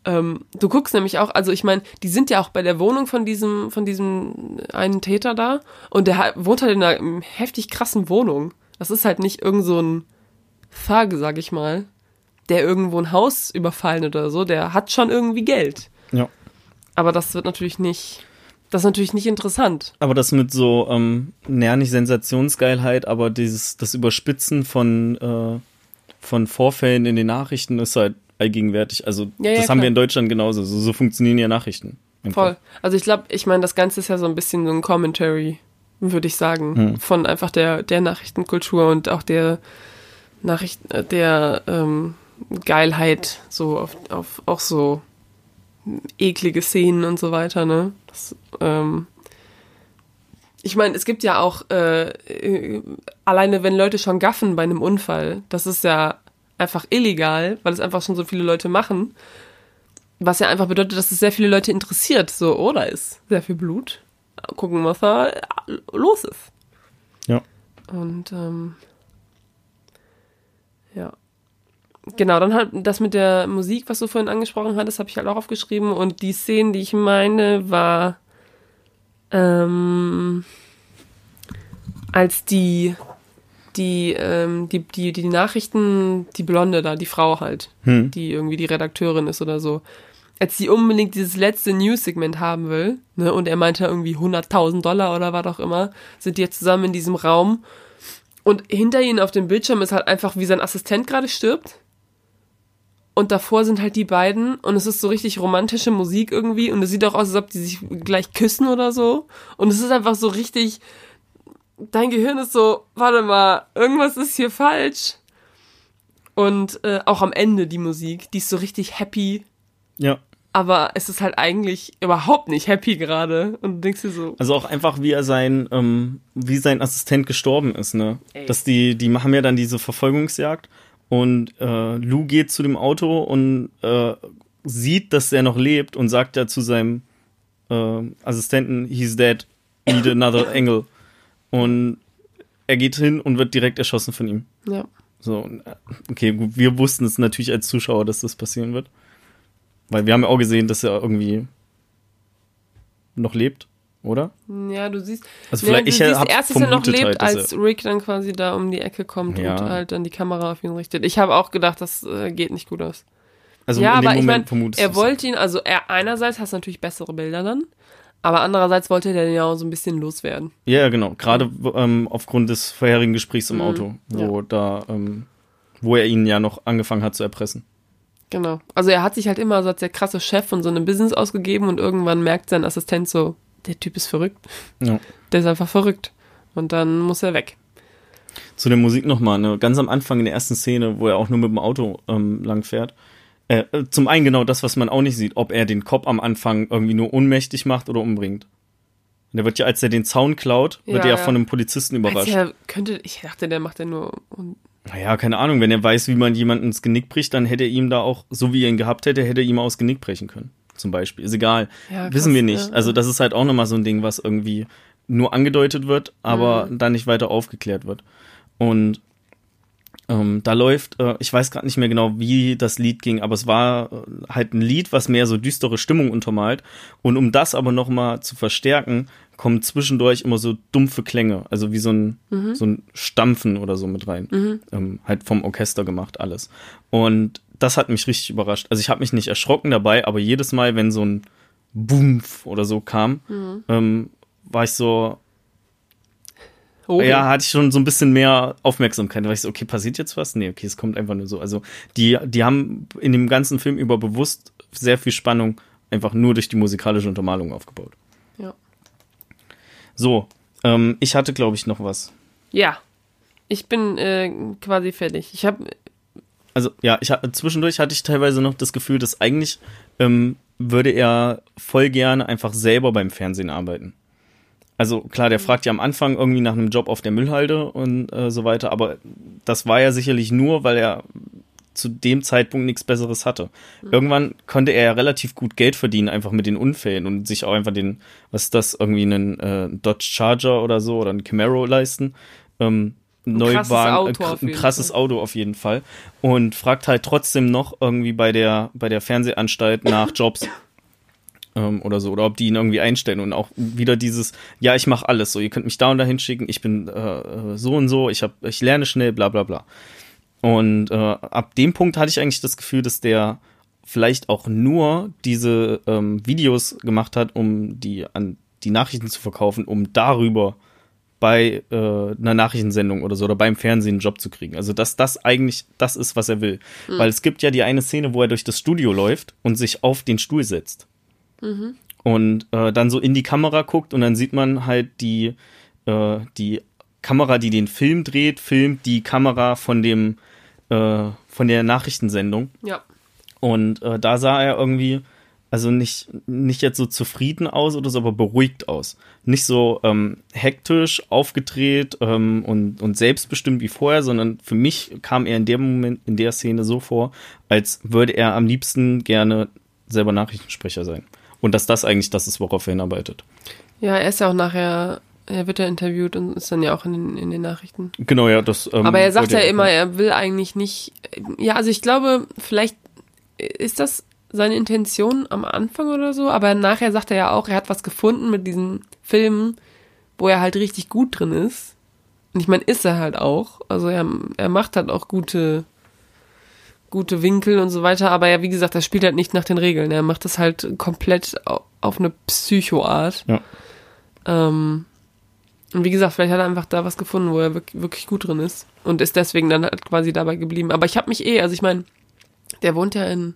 Ähm, du guckst nämlich auch, also ich meine, die sind ja auch bei der Wohnung von diesem, von diesem einen Täter da und der wohnt halt in einer heftig krassen Wohnung. Das ist halt nicht irgend so ein Thug, sag ich mal, der irgendwo ein Haus überfallen oder so, der hat schon irgendwie Geld. Ja. Aber das wird natürlich nicht, das ist natürlich nicht interessant. Aber das mit so, ähm, naja, nicht Sensationsgeilheit, aber dieses, das Überspitzen von, äh, von Vorfällen in den Nachrichten ist halt allgegenwärtig. Also Ja, ja, das haben klar. wir in Deutschland genauso. So, so funktionieren ja Nachrichten. Voll. Also ich glaube, ich meine, das Ganze ist ja so ein bisschen so ein Commentary, würde ich sagen, Hm. von einfach der, der Nachrichtenkultur und auch der Nachricht, äh, der ähm, Geilheit, so auf, auf auch so eklige Szenen und so weiter, ne? Das, ähm, ich meine, es gibt ja auch äh, äh, alleine, wenn Leute schon gaffen bei einem Unfall, das ist ja einfach illegal, weil es einfach schon so viele Leute machen. Was ja einfach bedeutet, dass es sehr viele Leute interessiert. So, oh, da ist sehr viel Blut. Gucken, was da los ist. Ja. Und ähm, ja. Genau, dann halt das mit der Musik, was du vorhin angesprochen hattest, habe ich halt auch aufgeschrieben. Und die Szene, die ich meine, war ähm, als die die, ähm, die, die, die Nachrichten, die Blonde da, die Frau halt, Hm. die irgendwie die Redakteurin ist oder so, als sie unbedingt dieses letzte News-Segment haben will, ne, und er meinte irgendwie 100.000 Dollar oder was auch immer, sind die jetzt zusammen in diesem Raum und hinter ihnen auf dem Bildschirm ist halt einfach, wie sein Assistent gerade stirbt. Und davor sind halt die beiden und es ist so richtig romantische Musik irgendwie und es sieht auch aus, als ob die sich gleich küssen oder so. Und es ist einfach so richtig, dein Gehirn ist so, warte mal, irgendwas ist hier falsch. Und äh, auch am Ende die Musik, die ist so richtig happy, Ja. aber es ist halt eigentlich überhaupt nicht happy gerade. Und du denkst dir so, Also auch einfach, wie er sein, ähm, wie sein Assistent gestorben ist, ne? Ey. Dass die, die machen ja dann diese Verfolgungsjagd und äh, Lou geht zu dem Auto und äh, sieht, dass er noch lebt und sagt ja zu seinem äh, Assistenten, he's dead, need another angle. Und er geht hin und wird direkt erschossen von ihm. ja. So, okay, gut, wir wussten es natürlich als Zuschauer, dass das passieren wird. Weil wir haben ja auch gesehen, dass er irgendwie noch lebt, oder? Ja, du siehst. Also Ja, vielleicht, du ich siehst erst, dass er noch lebt, halt, als Rick dann quasi da um die Ecke kommt Ja. und halt dann die Kamera auf ihn richtet. Ich habe auch gedacht, das äh, geht nicht gut aus. also ja, in dem aber ich meine, er du's. wollte ihn, also er einerseits hast du natürlich bessere Bilder dann, aber andererseits wollte er den ja auch so ein bisschen loswerden. Ja, ja, genau. Gerade ähm, aufgrund des vorherigen Gesprächs im Mhm, Auto, wo da, ähm, wo er ihn ja noch angefangen hat zu erpressen. Genau. Also er hat sich halt immer so als der krasse Chef von so einem Business ausgegeben und irgendwann merkt sein Assistent so, der Typ ist verrückt. Ja. Der ist einfach verrückt. Und dann muss er weg. Zu der Musik nochmal, ne? Ganz am Anfang in der ersten Szene, wo er auch nur mit dem Auto ähm, lang fährt. Äh, äh, zum einen genau das, was man auch nicht sieht, ob er den Cop am Anfang irgendwie nur ohnmächtig macht oder umbringt. Und der wird ja, als er den Zaun klaut, wird Ja, er ja ja. von einem Polizisten überrascht. er könnte, ich dachte, der macht ja nur. Naja, keine Ahnung, wenn er weiß, wie man jemanden ins Genick bricht, dann hätte er ihm da auch, so wie er ihn gehabt hätte, hätte er ihm aus Genick brechen können. Zum Beispiel. Ist egal. Ja, krass, Wissen wir nicht. ja, also das ist halt auch nochmal so ein Ding, was irgendwie nur angedeutet wird, aber Mhm. dann nicht weiter aufgeklärt wird. Und ähm, da läuft, äh, ich weiß gerade nicht mehr genau, wie das Lied ging, aber es war äh, halt ein Lied, was mehr so düstere Stimmung untermalt. Und um das aber nochmal zu verstärken, kommen zwischendurch immer so dumpfe Klänge, also wie so ein, Mhm. so ein Stampfen oder so mit rein. Ähm, halt vom Orchester gemacht alles. Und das hat mich richtig überrascht. Also ich habe mich nicht erschrocken dabei, aber jedes Mal, wenn so ein Boomf oder so kam, Mhm. ähm, war ich so, oh, ja, hatte ich schon so ein bisschen mehr Aufmerksamkeit. Da war ich so, okay, passiert jetzt was? Nee, okay, es kommt einfach nur so. Also die, die haben in dem ganzen Film über bewusst sehr viel Spannung einfach nur durch die musikalische Untermalung aufgebaut. Ja. So, ähm, ich hatte, glaube ich, noch was. ja. Ich bin äh, quasi fertig. Ich habe Also ja, ich zwischendurch hatte ich teilweise noch das Gefühl, dass eigentlich ähm, würde er voll gerne einfach selber beim Fernsehen arbeiten. Also klar, der fragt ja am Anfang irgendwie nach einem Job auf der Müllhalde und äh, so weiter, aber das war ja sicherlich nur, weil er zu dem Zeitpunkt nichts Besseres hatte. Irgendwann konnte er ja relativ gut Geld verdienen, einfach mit den Unfällen und sich auch einfach den, was ist das, irgendwie einen äh, Dodge Charger oder so oder einen Camaro leisten. Ähm, Neuwagen, Auto äh, kr- auf ein krasses. Auto auf jeden Fall. Und fragt halt trotzdem noch irgendwie bei der, bei der Fernsehanstalt nach Jobs. Ähm, oder so, oder ob die ihn irgendwie einstellen und auch wieder dieses, ja, ich mache alles so, ihr könnt mich da und da hinschicken, ich bin äh, so und so, ich hab, ich lerne schnell, bla bla bla. Und äh, ab dem Punkt hatte ich eigentlich das Gefühl, dass der vielleicht auch nur diese ähm, Videos gemacht hat, um die an die Nachrichten zu verkaufen, um darüber bei äh, einer Nachrichtensendung oder so oder beim Fernsehen einen Job zu kriegen. Also dass das eigentlich das ist, was er will. Weil es gibt ja die eine Szene, wo er durch das Studio läuft und sich auf den Stuhl setzt. Und äh, dann so in die Kamera guckt und dann sieht man halt die, äh, die Kamera, die den Film dreht, filmt die Kamera von dem äh, von der Nachrichtensendung. Ja. Und äh, da sah er irgendwie, also nicht, nicht jetzt so zufrieden aus oder so, aber beruhigt aus. Nicht so ähm, hektisch, aufgedreht ähm, und, und selbstbestimmt wie vorher, sondern für mich kam er in dem Moment, in der Szene so vor, als würde er am liebsten gerne selber Nachrichtensprecher sein. Und dass das eigentlich das ist, worauf er hinarbeitet. Ja, er ist ja auch nachher, er wird ja interviewt und ist dann ja auch in den, in den Nachrichten. Genau, ja, das. Ähm, Aber er sagt ja immer, er will eigentlich nicht. Ja, also ich glaube, vielleicht ist das seine Intention am Anfang oder so, aber nachher sagt er ja auch, er hat was gefunden mit diesen Filmen, wo er halt richtig gut drin ist. Und ich meine, ist er halt auch. Also er, er macht halt auch gute, gute Winkel und so weiter, aber ja, wie gesagt, er spielt halt nicht nach den Regeln. Er macht das halt komplett au- auf eine Psycho-Art. Ja. Ähm, und wie gesagt, vielleicht hat er einfach da was gefunden, wo er wirklich, wirklich gut drin ist. Und ist deswegen dann halt quasi dabei geblieben. Aber ich habe mich eh, also ich meine, der wohnt ja in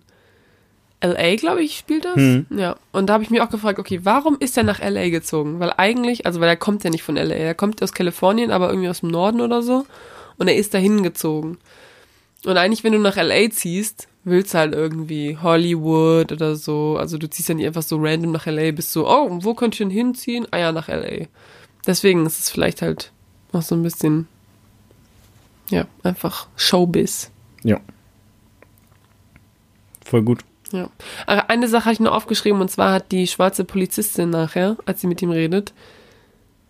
LA, glaube ich, spielt das. Hm. Ja. Und da habe ich mich auch gefragt, okay, warum ist er nach LA gezogen? Weil eigentlich, also weil er kommt ja nicht von LA, er kommt aus Kalifornien, aber irgendwie aus dem Norden oder so. Und er ist dahin gezogen. Und eigentlich, wenn du nach LA ziehst, willst du halt irgendwie Hollywood oder so. Also du ziehst ja nicht einfach so random nach LA, bist so, oh, wo könnt ihr denn hinziehen? Ah ja, nach LA. Deswegen ist es vielleicht halt noch so ein bisschen, ja, einfach Showbiz. Ja. Voll gut. Ja. Aber eine Sache habe ich noch aufgeschrieben und zwar hat die schwarze Polizistin nachher, als sie mit ihm redet,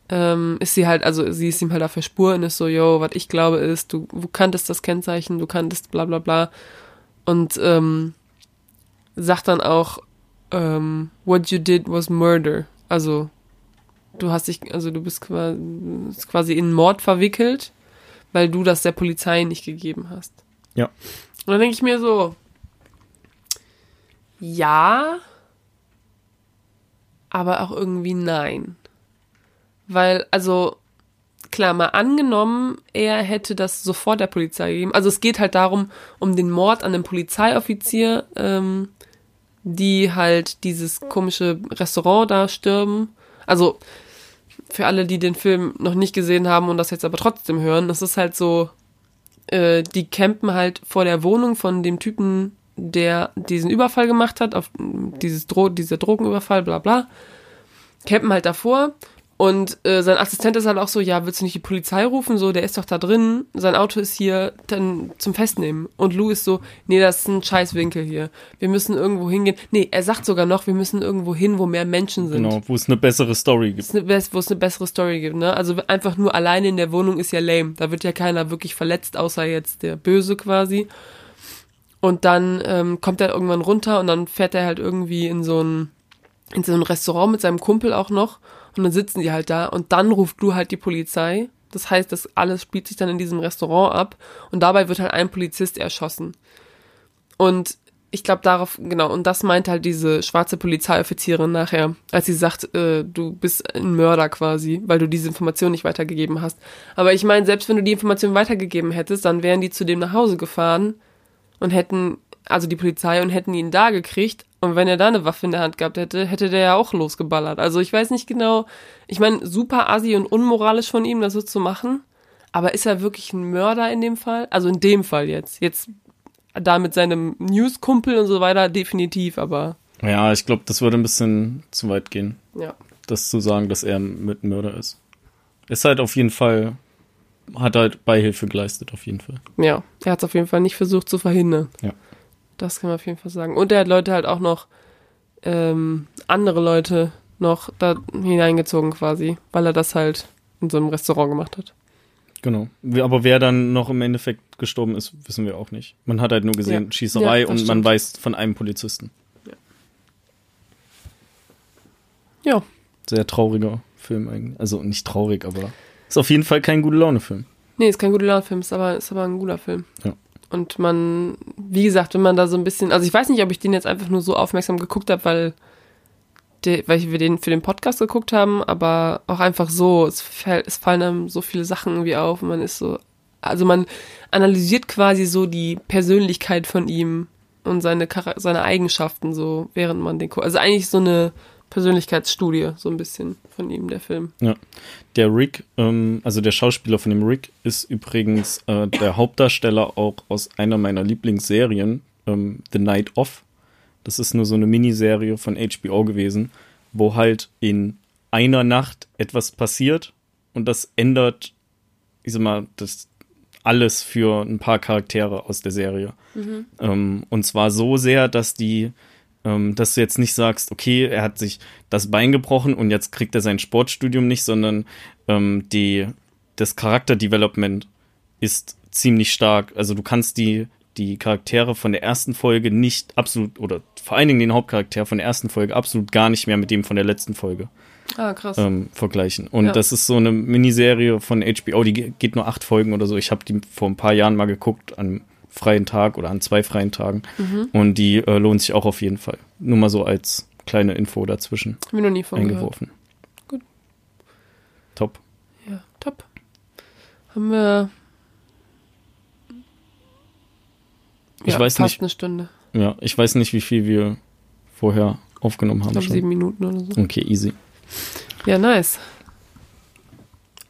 ähm, ist sie halt, also sie ist ihm halt auf der Spur und ist so, yo, was ich glaube ist, du, du kanntest das Kennzeichen, du kanntest bla bla bla. Und ähm, sagt dann auch, ähm, what you did was murder. Also du hast dich, also du bist quasi, bist quasi in Mord verwickelt, weil du das der Polizei nicht gegeben hast. Ja. Und dann denke ich mir so, ja, aber auch irgendwie nein. Weil, also, klar, mal angenommen, er hätte das sofort der Polizei gegeben. Also es geht halt darum, um den Mord an einem Polizeioffizier, ähm, die halt dieses komische Restaurant da stürmen. Also, für alle, die den Film noch nicht gesehen haben und das jetzt aber trotzdem hören, das ist halt so, äh, die campen halt vor der Wohnung von dem Typen, der diesen Überfall gemacht hat, auf dieses Dro dieser Drogenüberfall, bla bla. Campen halt davor und äh, sein Assistent ist halt auch so, ja, willst du nicht die Polizei rufen? So, der ist doch da drin, sein Auto ist hier dann zum Festnehmen. Und Lou ist so, nee, das ist ein Scheißwinkel hier. Wir müssen irgendwo hingehen. Nee, er sagt sogar noch, wir müssen irgendwo hin, wo mehr Menschen sind. Genau, wo es eine bessere Story gibt. Wo es eine bessere Story gibt, ne? Also einfach nur alleine in der Wohnung ist ja lame. Da wird ja keiner wirklich verletzt, außer jetzt der Böse quasi. Und dann ähm, kommt er irgendwann runter und dann fährt er halt irgendwie in so ein in so ein Restaurant mit seinem Kumpel auch noch und dann sitzen die halt da und dann ruft Lou halt die Polizei. Das heißt, das alles spielt sich dann in diesem Restaurant ab und dabei wird halt ein Polizist erschossen. Und ich glaube darauf, genau, und das meint halt diese schwarze Polizeioffizierin nachher, als sie sagt, äh, du bist ein Mörder quasi, weil du diese Information nicht weitergegeben hast. Aber ich meine, selbst wenn du die Information weitergegeben hättest, dann wären die zu dem nach Hause gefahren und hätten, also die Polizei, und hätten ihn da gekriegt. Und wenn er da eine Waffe in der Hand gehabt hätte, hätte der ja auch losgeballert. Also ich weiß nicht genau, ich meine, super assi und unmoralisch von ihm, das so zu machen. Aber ist er wirklich ein Mörder in dem Fall? Also in dem Fall jetzt. Jetzt da mit seinem News-Kumpel und so weiter, definitiv, aber Ja, ich glaube, das würde ein bisschen zu weit gehen, ja. das zu sagen, dass er mit Mörder ist. Ist halt auf jeden Fall, hat halt Beihilfe geleistet, auf jeden Fall. Ja, er hat es auf jeden Fall nicht versucht zu verhindern. Ja. Das kann man auf jeden Fall sagen. Und er hat Leute halt auch noch, ähm, andere Leute noch da hineingezogen quasi, weil er das halt in so einem Restaurant gemacht hat. Genau. Aber wer dann noch im Endeffekt gestorben ist, wissen wir auch nicht. Man hat halt nur gesehen Ja. Schießerei Ja, und man stimmt. weiß von einem Polizisten. Ja. Sehr trauriger Film eigentlich. Also nicht traurig, aber ist auf jeden Fall kein gute Laune-Film. Nee, ist kein guter Laufilm, ist aber, ist aber ein guter Film. Ja. Und man, wie gesagt, wenn man da so ein bisschen, also ich weiß nicht, ob ich den jetzt einfach nur so aufmerksam geguckt habe, weil, weil wir den für den Podcast geguckt haben, aber auch einfach so, es, fällt, es fallen einem so viele Sachen irgendwie auf und man ist so, also man analysiert quasi so die Persönlichkeit von ihm und seine, seine Eigenschaften so, während man den guckt. Also eigentlich so eine Persönlichkeitsstudie, so ein bisschen von ihm, der Film. Ja. Der Rick, ähm, also der Schauspieler von dem Rick, ist übrigens äh, der Hauptdarsteller auch aus einer meiner Lieblingsserien, ähm, The Night Of. Das ist nur so eine Miniserie von HBO gewesen, wo halt in einer Nacht etwas passiert und das ändert, ich sag mal, das alles für ein paar Charaktere aus der Serie. Ähm, und zwar so sehr, dass die, ähm, dass du jetzt nicht sagst, okay, er hat sich das Bein gebrochen und jetzt kriegt er sein Sportstudium nicht, sondern ähm, die, das Charakterdevelopment ist ziemlich stark. Also du kannst die, die Charaktere von der ersten Folge nicht absolut, oder vor allen Dingen den Hauptcharakter von der ersten Folge absolut gar nicht mehr mit dem von der letzten Folge Ah, krass. ähm, vergleichen. Und Ja. das ist so eine Miniserie von HBO, die ge- geht nur acht Folgen oder so. Ich habe die vor ein paar Jahren mal geguckt, an freien Tag oder an zwei freien Tagen. Mhm. Und die äh, lohnt sich auch auf jeden Fall. Nur mal so als kleine Info dazwischen Hab ich noch nie von gehört. eingeworfen. Gut. Top. Ja, top. Haben wir. Ich ja, weiß fast nicht. eine Stunde. Ja, ich weiß nicht, wie viel wir vorher aufgenommen Ich haben. glaube Schon. sieben Minuten oder so. Okay, easy. Ja, nice.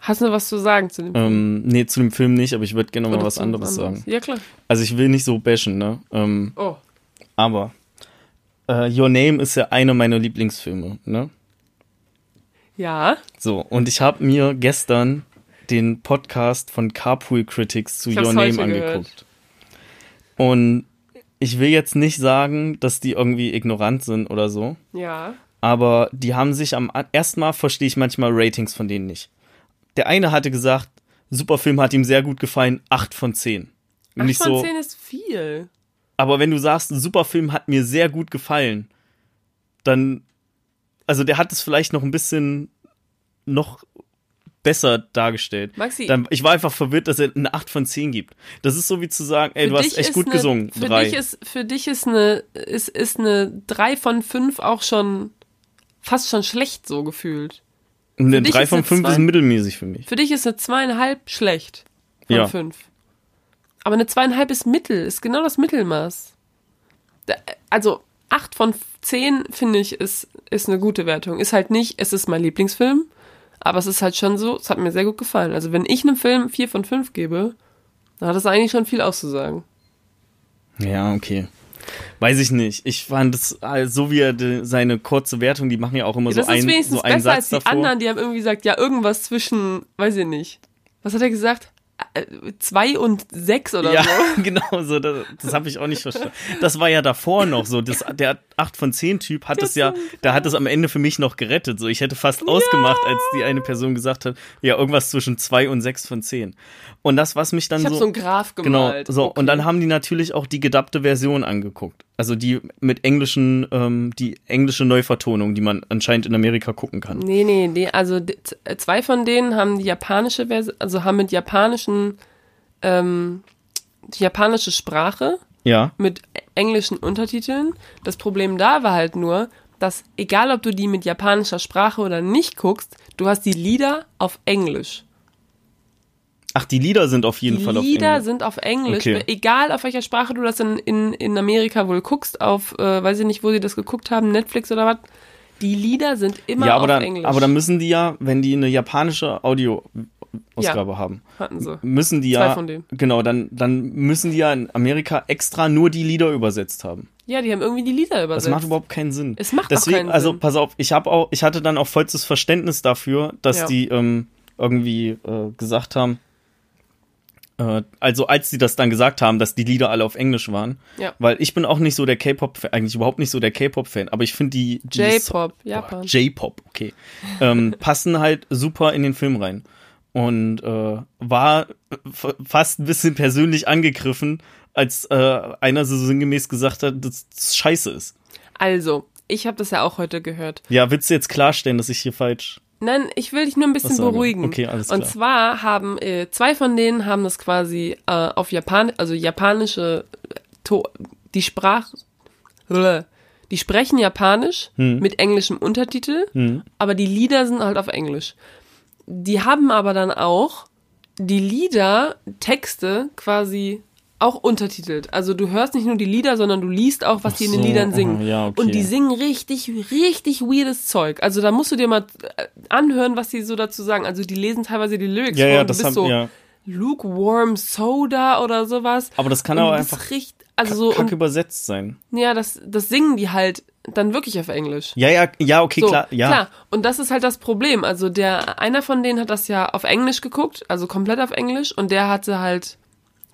Hast du noch was zu sagen zu dem Ähm, nee, zu dem Film nicht, aber ich würde gerne mal was zu anderes sagen. Ja, klar. Also ich will nicht so bashen, ne? Ähm, Oh. aber äh, Your Name ist ja einer meiner Lieblingsfilme, ne? Ja. So, und ich habe mir gestern den Podcast von Carpool Critics zu Your Name heute angeguckt. Und ich will jetzt nicht sagen, dass die irgendwie ignorant sind oder so, Ja. aber die haben sich am ersten Mal verstehe ich manchmal Ratings von denen nicht. Der eine hatte gesagt, super Film hat ihm sehr gut gefallen, 8 von 10. Und 8 nicht von so, 10 ist viel. aber wenn du sagst, ein super Film hat mir sehr gut gefallen, dann, also der hat es vielleicht noch ein bisschen noch besser dargestellt. Maxi, Dann, ich war einfach verwirrt, dass er eine 8 von 10 gibt. Das ist so wie zu sagen, ey, du hast echt gut eine, gesungen. Für Drei. dich ist, für dich ist eine, ist, ist eine 3 von 5 auch schon fast schon schlecht so gefühlt. Eine dich 3 ist von eine 5 zwei. ist mittelmäßig für mich. Für dich ist eine zweieinhalb schlecht von Ja. fünf. Aber eine zweieinhalb ist Mittel, ist genau das Mittelmaß. Also acht von zehn, finde ich, ist, ist eine gute Wertung. Ist halt nicht, es ist mein Lieblingsfilm, aber es ist halt schon so, es hat mir sehr gut gefallen. Also wenn ich einem Film vier von fünf gebe, dann hat das eigentlich schon viel auszusagen. Ja, okay. Weiß ich nicht. Ich fand es, äh, so wie er de, seine kurze Wertung, die machen ja auch immer Ja, so, das ein, ist wenigstens so einen besser als Satz die davor. anderen, die haben irgendwie gesagt, ja, irgendwas zwischen, weiß ich nicht. Was hat er gesagt? Zwei und sechs oder ja, so. genau so. Das, das habe ich auch nicht verstanden. Das war ja davor noch so. Das, der 8 von 10 Typ hat es ja, der hat es am Ende für mich noch gerettet. So, ich hätte fast ausgemacht, als die eine Person gesagt hat, ja, irgendwas zwischen 2 und 6 von 10. Und das, was mich dann Ich habe so. so einen Graph Genau, gemalt. so. Okay. Und dann haben die natürlich auch die gedappte Version angeguckt. Also die mit englischen, ähm, die englische Neuvertonung, die man anscheinend in Amerika gucken kann. Nee, nee, nee, also zwei von denen haben die japanische Version, also haben mit japanischen, ähm, die japanische Sprache Ja. mit englischen Untertiteln. Das Problem da war halt nur, dass egal ob du die mit japanischer Sprache oder nicht guckst, du hast die Lieder auf Englisch. Ach, die Lieder sind auf jeden Die Fall auf Lieder Englisch. sind auf Englisch, Okay. egal auf welcher Sprache du das in, in, in Amerika wohl guckst, auf, äh, weiß ich nicht, wo sie das geguckt haben, Netflix oder was. Die Lieder sind immer Ja, aber auf dann, Englisch. aber dann müssen die ja, wenn die eine japanische Audioausgabe haben, hatten sie. müssen die Zwei ja, von denen. genau, dann, dann müssen die ja in Amerika extra nur die Lieder übersetzt haben. Ja, die haben irgendwie die Lieder Das übersetzt. macht überhaupt keinen Sinn. Es macht auch Deswegen, keinen also Sinn. pass auf, ich habe auch, ich hatte dann auch vollstes Verständnis dafür, dass Ja. die ähm, irgendwie äh, gesagt haben, also als sie das dann gesagt haben, dass die Lieder alle auf Englisch waren, Ja. weil ich bin auch nicht so der K-Pop, eigentlich überhaupt nicht so der K-Pop-Fan, aber ich finde die, die J-Pop, Japan. J-Pop, okay, ähm, passen halt super in den Film rein. und äh, war fast ein bisschen persönlich angegriffen, als äh, einer so sinngemäß gesagt hat, dass das scheiße ist. Also, ich habe das ja auch heute gehört. Ja, willst du jetzt klarstellen, dass ich hier falsch. Nein, ich will dich nur ein bisschen beruhigen. okay, alles Und klar. zwar haben äh, zwei von denen haben das quasi äh, auf Japan, also japanische äh, to die Sprach die sprechen Japanisch Hm. mit englischem Untertitel, aber die Lieder sind halt auf Englisch. Die haben aber dann auch die Lieder, Texte quasi auch untertitelt. Also du hörst nicht nur die Lieder, sondern du liest auch, was Ach die in den so, Liedern singen. ja, okay. Und die singen richtig, richtig weirdes Zeug. Also da musst du dir mal äh, anhören, was die so dazu sagen. Also die lesen teilweise die Lyrics Ja, vor ja, und du das bist haben so ja. lukewarm soda oder sowas. Aber das kann das einfach Richt, also so, kack und, übersetzt sein. ja, das, das singen die halt dann wirklich auf Englisch. Ja, ja, ja, okay, So, klar, ja. klar. Und das ist halt das Problem. Also der, einer von denen hat das ja auf Englisch geguckt, also komplett auf Englisch, und der hatte halt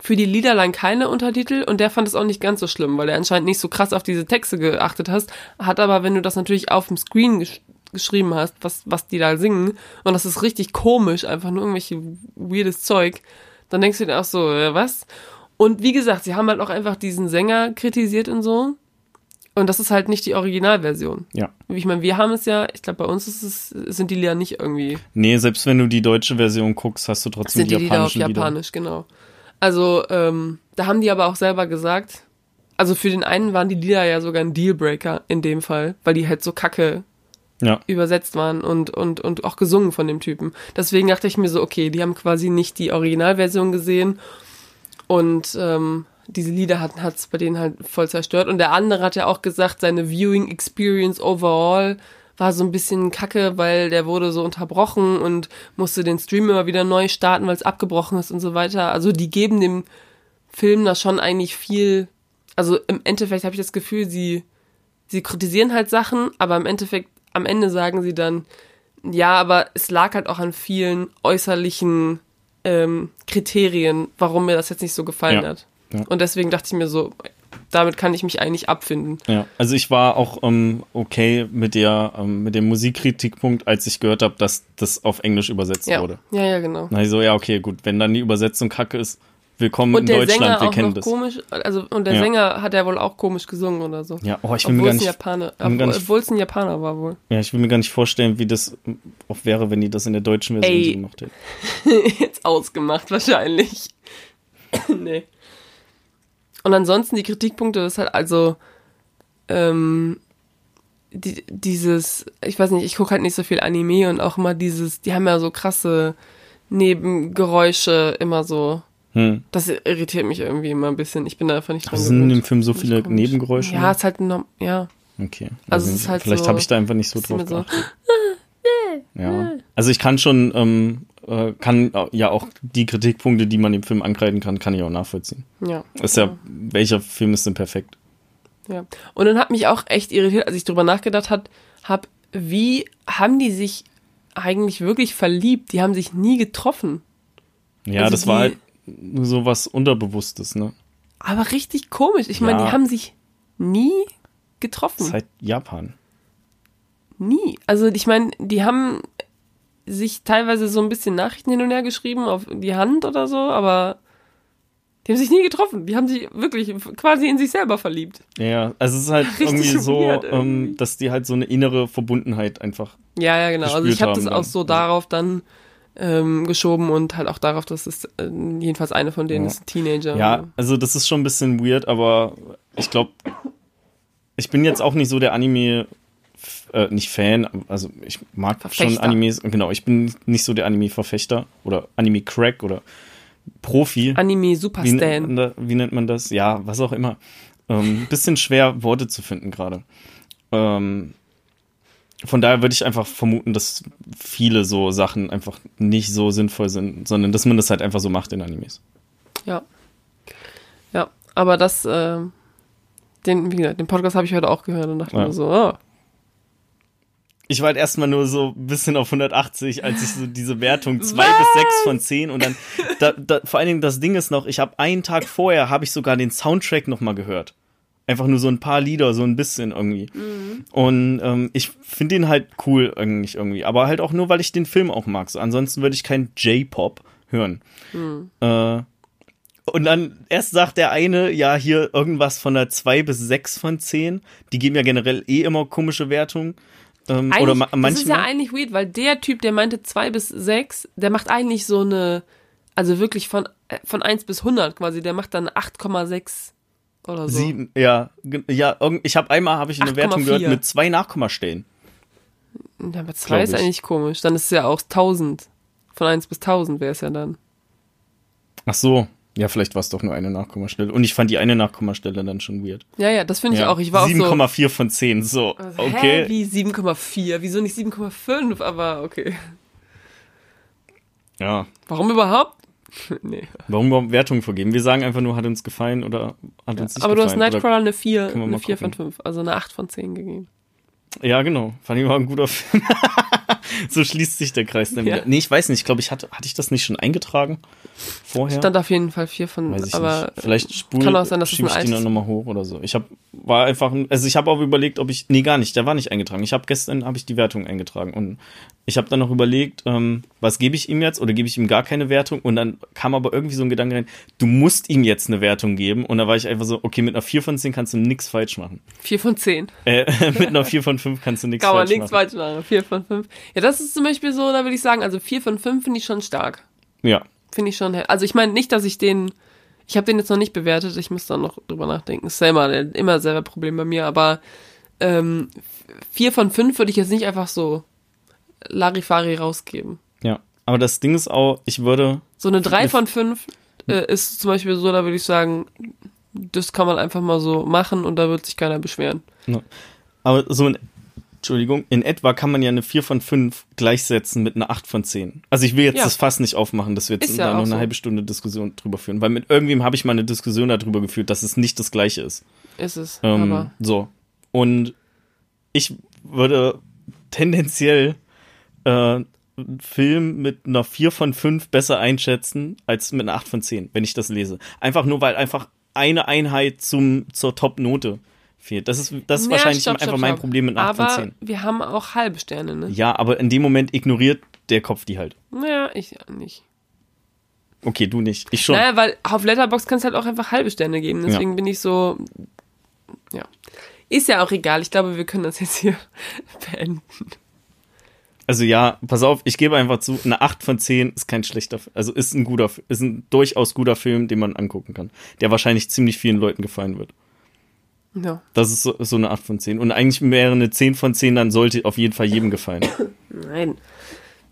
für die Liederline keine Untertitel und der fand es auch nicht ganz so schlimm, weil er anscheinend nicht so krass auf diese Texte geachtet hast, hat aber, wenn du das natürlich auf dem Screen gesch geschrieben hast, was, was die da singen, und das ist richtig komisch, einfach nur irgendwelche weirdes Zeug, dann denkst du dir auch so, äh, was? Und wie gesagt, sie haben halt auch einfach diesen Sänger kritisiert und so. Und das ist halt nicht die Originalversion. Ja. Ich meine, wir haben es ja, ich glaube, bei uns ist es, sind die Lieder nicht irgendwie, Nee, selbst wenn du die deutsche Version guckst, hast du trotzdem sind die die Lieder auf japanischen Lieder. Japanisch, genau. Also, ähm, da haben die aber auch selber gesagt, also für den einen waren die Lieder ja sogar ein Dealbreaker in dem Fall, weil die halt so kacke Ja. übersetzt waren und, und, und auch gesungen von dem Typen. Deswegen dachte ich mir so, okay, die haben quasi nicht die Originalversion gesehen und ähm, diese Lieder hat es bei denen halt voll zerstört. Und der andere hat ja auch gesagt, seine Viewing Experience overall war so ein bisschen kacke, weil der wurde so unterbrochen und musste den Stream immer wieder neu starten, weil es abgebrochen ist und so weiter. Also die geben dem Film da schon eigentlich viel, also im Endeffekt habe ich das Gefühl, sie, sie kritisieren halt Sachen, aber im Endeffekt, am Ende sagen sie dann, ja, aber es lag halt auch an vielen äußerlichen ähm, Kriterien, warum mir das jetzt nicht so gefallen Ja, hat. ja. Und deswegen dachte ich mir so, damit kann ich mich eigentlich abfinden. Ja, also ich war auch ähm, okay mit der ähm, mit dem Musikkritikpunkt, als ich gehört habe, dass das auf Englisch übersetzt Ja, wurde. ja, ja, genau. Na so, ja, okay, gut, wenn dann die Übersetzung kacke ist, willkommen Und in der Deutschland, Sänger wir auch kennen noch das. komisch, also und der Ja. Sänger hat ja wohl auch komisch gesungen oder so. Ja, oh, ich will mir Obwohl gar nicht, Japaner, mir gar obwohl nicht- obwohl es ein Japaner war wohl. ja, ich will mir gar nicht vorstellen, wie das auch wäre, wenn die das in der deutschen Version Ey. so gemacht hätten. Jetzt ausgemacht wahrscheinlich. nee. Und ansonsten die Kritikpunkte ist halt also ähm, die, dieses, ich weiß nicht, ich gucke halt nicht so viel Anime und auch immer dieses, die haben ja so krasse Nebengeräusche immer so. Hm. Das irritiert mich irgendwie immer ein bisschen. Ich bin da einfach nicht dran Also sind in dem Film so viele. Nebengeräusche? Ja, ist halt norm ja. Okay. Also es ist halt vielleicht so- habe ich da einfach nicht so drauf so, geachtet. Ja. Also ich kann schon, ähm, äh, kann ja auch die Kritikpunkte, die man dem Film ankreiden kann, kann ich auch nachvollziehen. Ja. Ist ja, welcher Film ist denn perfekt? Ja. Und dann hat mich auch echt irritiert, als ich drüber nachgedacht hat, hab, wie haben die sich eigentlich wirklich verliebt? Die haben sich nie getroffen. Ja, Also das war die- halt nur so was Unterbewusstes, ne? Aber richtig komisch. Ich meine, Ja. die haben sich nie getroffen. halt Japan. Nie. Also ich meine, die haben sich teilweise so ein bisschen Nachrichten hin und her geschrieben auf die Hand oder so, aber die haben sich nie getroffen. Die haben sich wirklich quasi in sich selber verliebt. Ja, also es ist halt Richtig irgendwie so, weird irgendwie. ähm, dass die halt so eine innere Verbundenheit einfach. Ja, ja, genau. Also ich habe das auch so darauf dann ähm, geschoben und halt auch darauf, dass es äh, jedenfalls eine von denen Ja. ist ein Teenager. Ja, also das ist schon ein bisschen weird, aber ich glaube, ich bin jetzt auch nicht so der Anime, äh, nicht Fan, also ich mag schon Verfechter. Animes, genau, ich bin nicht so der Anime-Verfechter oder Anime-Crack oder Profi. Anime Super wie, wie nennt man das? Ja, was auch immer. Ähm, bisschen schwer, Worte zu finden gerade. Ähm, von daher würde ich einfach vermuten, dass viele so Sachen einfach nicht so sinnvoll sind, sondern dass man das halt einfach so macht in Animes. Ja. Ja, aber das, äh, den, wie gesagt, den Podcast habe ich heute auch gehört und dachte Ja. mir so, oh, Ich war halt erstmal nur so ein bisschen auf 180, als ich so diese Wertung 2 bis 6 von 10 und dann, da, da, vor allen Dingen das Ding ist noch, ich habe einen Tag vorher, habe ich sogar den Soundtrack nochmal gehört. Einfach nur so ein paar Lieder, so ein bisschen irgendwie. Und ähm, ich finde den halt cool eigentlich irgendwie. Aber halt auch nur, weil ich den Film auch mag. So, ansonsten würde ich kein J-Pop hören. Äh, und dann erst sagt der eine, ja, hier irgendwas von der 2 bis 6 von 10. Die geben ja generell eh immer komische Wertungen. Ähm, Eigentlich, oder ma das ist ja manchmal. eigentlich weird, weil der Typ, der meinte 2 bis 6, der macht eigentlich so eine, also wirklich von, äh, von 1 bis 100 quasi, der macht dann 8,6 oder so. Sieben, ja, ja, ich habe einmal habe ich eine Wertung 8,4. gehört mit zwei Nachkommastellen. Ja, aber 2 Glaub ist ich. eigentlich komisch. Dann ist es ja auch 1000. Von 1 bis 1000 wäre es ja dann. Ach so, ja, vielleicht war es doch nur eine Nachkommastelle. Und ich fand die eine Nachkommastelle dann schon weird. Ja, ja, das finde ich ja. auch. Ich war auch so. 7,4 von 10, so, Also, okay. Hä, wie 7,4? Wieso nicht 7,5? Aber okay. Ja, Warum überhaupt? nee. warum überhaupt Wertungen vergeben? Wir sagen einfach nur, hat uns gefallen oder hat uns nicht Aber du hast gefallen. oder- Nightcrawler eine 4, Können wir eine mal 4 von gucken. 5, also eine 8 von 10 gegeben. Ja, genau. Fand ich mal ein guter Film. so schließt sich der Kreis dann Ja. wieder. Nee, ich weiß nicht. Ich glaube, ich hatte, hatte ich das nicht schon eingetragen vorher? Stand auf jeden Fall 4 von, Weiß ich aber nicht. Vielleicht spul, kann auch sein, dass es schiebe ein ich altes- dann nochmal hoch oder so. Ich habe war einfach, also ich habe auch überlegt, ob ich, nee, gar nicht, der war nicht eingetragen. Ich habe gestern habe ich die Wertung eingetragen und ich habe dann noch überlegt, ähm, was gebe ich ihm jetzt oder gebe ich ihm gar keine Wertung und dann kam aber irgendwie so ein Gedanke rein, du musst ihm jetzt eine Wertung geben und da war ich einfach so, okay, mit einer 4 von 10 kannst du nichts falsch machen. 4 von 10. Äh, mit einer 4 von 5 kannst du nichts Kann man falsch nichts machen. falsch machen. 4 von 5. Ja, das ist zum Beispiel so, da würde ich sagen, also 4 von 5 finde ich schon stark. Ja, Finde ich schon. Also ich meine nicht, dass ich den. Ich habe den jetzt noch nicht bewertet, ich muss da noch drüber nachdenken. Ist selber der- immer selber Problem bei mir, aber ähm, 4 von 5 würde ich jetzt nicht einfach so Larifari rausgeben. ja. Aber das Ding ist auch, ich würde, So eine 3 von 5 äh, ist zum Beispiel so, da würde ich sagen, das kann man einfach mal so machen und da wird sich keiner beschweren. aber so in, Entschuldigung, in etwa kann man ja eine 4 von 5 gleichsetzen mit einer 8 von 10. Also ich will jetzt Ja. das Fass nicht aufmachen, dass wir jetzt ja da noch eine so. halbe Stunde Diskussion drüber führen, weil mit irgendwem habe ich mal eine Diskussion darüber geführt, dass es nicht das gleiche ist. Ist es. Ähm, aber so. Und ich würde tendenziell äh, einen Film mit einer 4 von 5 besser einschätzen als mit einer 8 von 10, wenn ich das lese. Einfach nur, weil einfach eine Einheit zum, zur Top-Note fehlt. Das ist, das ist Ja, wahrscheinlich stopp, einfach stopp, mein stopp. Problem mit einer 8 aber von 10. wir haben auch halbe Sterne, ne? Ja, aber in dem Moment ignoriert der Kopf die halt. Naja, ich nicht. Okay, du nicht. Ich schon. Naja, weil auf Letterbox kannst du halt auch einfach halbe Sterne geben. Deswegen bin ich so. Ja. Ist ja auch egal. Ich glaube, wir können das jetzt hier beenden. Also ja, pass auf, ich gebe einfach zu, eine 8 von 10 ist kein schlechter, F- also ist ein guter, ist ein durchaus guter Film, den man angucken kann, der wahrscheinlich ziemlich vielen Leuten gefallen wird. Ja. Das ist so, so eine 8 von 10. Und eigentlich wäre eine 10 von 10, dann sollte auf jeden Fall jedem gefallen. Nein.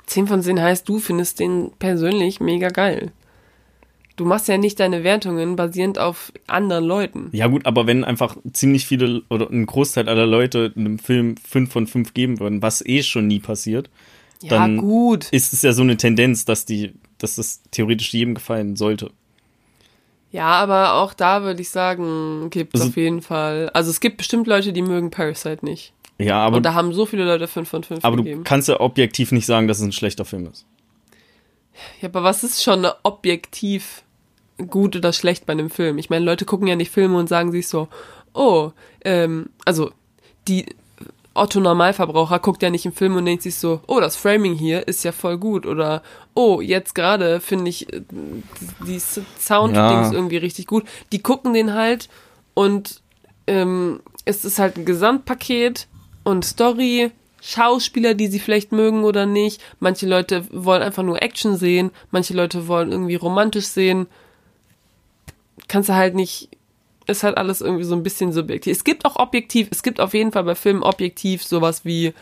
10 von 10 heißt, du findest den persönlich mega geil. Du machst ja nicht deine Wertungen basierend auf anderen Leuten. Ja gut, aber wenn einfach ziemlich viele oder ein Großteil aller Leute einem Film 5 von 5 geben würden, was eh schon nie passiert, Ja, Dann- gut. ist es ja so eine Tendenz, dass die, dass das theoretisch jedem gefallen sollte. Ja, aber auch da würde ich sagen, gibt es Also- auf jeden Fall. Also es gibt bestimmt Leute, die mögen Parasite nicht. Ja, aber, Und da haben so viele Leute 5 von 5 aber du gegeben. kannst ja objektiv nicht sagen, dass es ein schlechter Film ist. Ja, aber was ist schon objektiv gut oder schlecht bei einem Film? Ich meine, Leute gucken ja nicht Filme und sagen sich so, oh, ähm, also die Otto Normalverbraucher guckt ja nicht einen Film und denkt sich so, oh, das Framing hier ist ja voll gut oder oh, jetzt gerade finde ich äh, die Sound-Dings Ja. irgendwie richtig gut. Die gucken den halt und ähm, es ist halt ein Gesamtpaket und Story, Schauspieler, die sie vielleicht mögen oder nicht. Manche Leute wollen einfach nur Action sehen, manche Leute wollen irgendwie romantisch sehen. Kannst du halt nicht, ist halt alles irgendwie so ein bisschen subjektiv. Es gibt auch objektiv, es gibt auf jeden Fall bei Filmen objektiv sowas wie,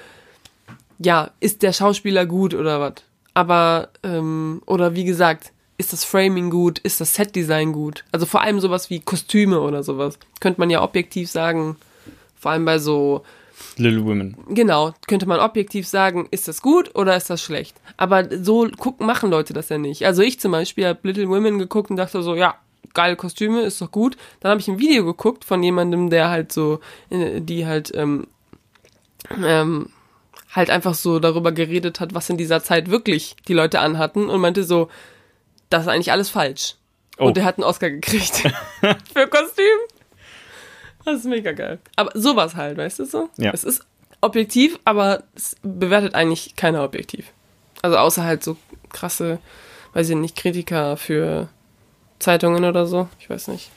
ja, ist der Schauspieler gut oder was? Aber, ähm, oder wie gesagt, ist das Framing gut, ist das Setdesign gut? Also vor allem sowas wie Kostüme oder sowas. Könnte man ja objektiv sagen, vor allem bei so Little Women. Genau, könnte man objektiv sagen, ist das gut oder ist das schlecht? Aber so gucken, machen Leute das ja nicht. Also ich zum Beispiel habe Little Women geguckt und dachte so, ja, geile Kostüme, ist doch gut. Dann habe ich ein Video geguckt von jemandem, der halt so, äh, die halt, ähm, ähm, halt einfach so darüber geredet hat, was in dieser Zeit wirklich die Leute anhatten und meinte so, das ist eigentlich alles falsch. Oh. Und der hat einen Oscar gekriegt für Kostüm. Das ist mega geil. Aber sowas halt, weißt du so? Ja. Es ist objektiv, aber es bewertet eigentlich keiner objektiv. Also außer halt so krasse, weiß ich nicht, Kritiker für Zeitungen oder so. Ich weiß nicht.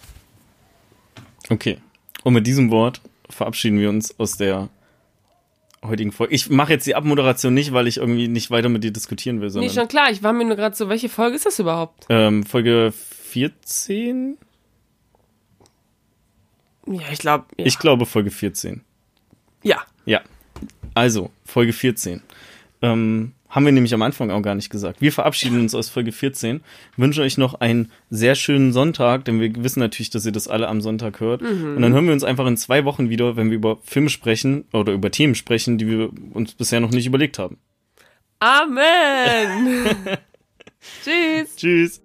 Okay. Und mit diesem Wort verabschieden wir uns aus der heutigen Folge. Ich mache jetzt die Abmoderation nicht, weil ich irgendwie nicht weiter mit dir diskutieren will, Nee, sondern schon klar. Ich war mir nur gerade so, welche Folge ist das überhaupt? ähm, Folge 14? Ja, ich glaube. Ja. Ich glaube Folge 14. ja. Ja. Also, Folge 14. Ähm, haben wir nämlich am Anfang auch gar nicht gesagt. Wir verabschieden uns aus Folge 14, wünschen euch noch einen sehr schönen Sonntag, denn wir wissen natürlich, dass ihr das alle am Sonntag hört. Und dann hören wir uns einfach in zwei Wochen wieder, wenn wir über Filme sprechen oder über Themen sprechen, die wir uns bisher noch nicht überlegt haben. Amen. Tschüss. Tschüss.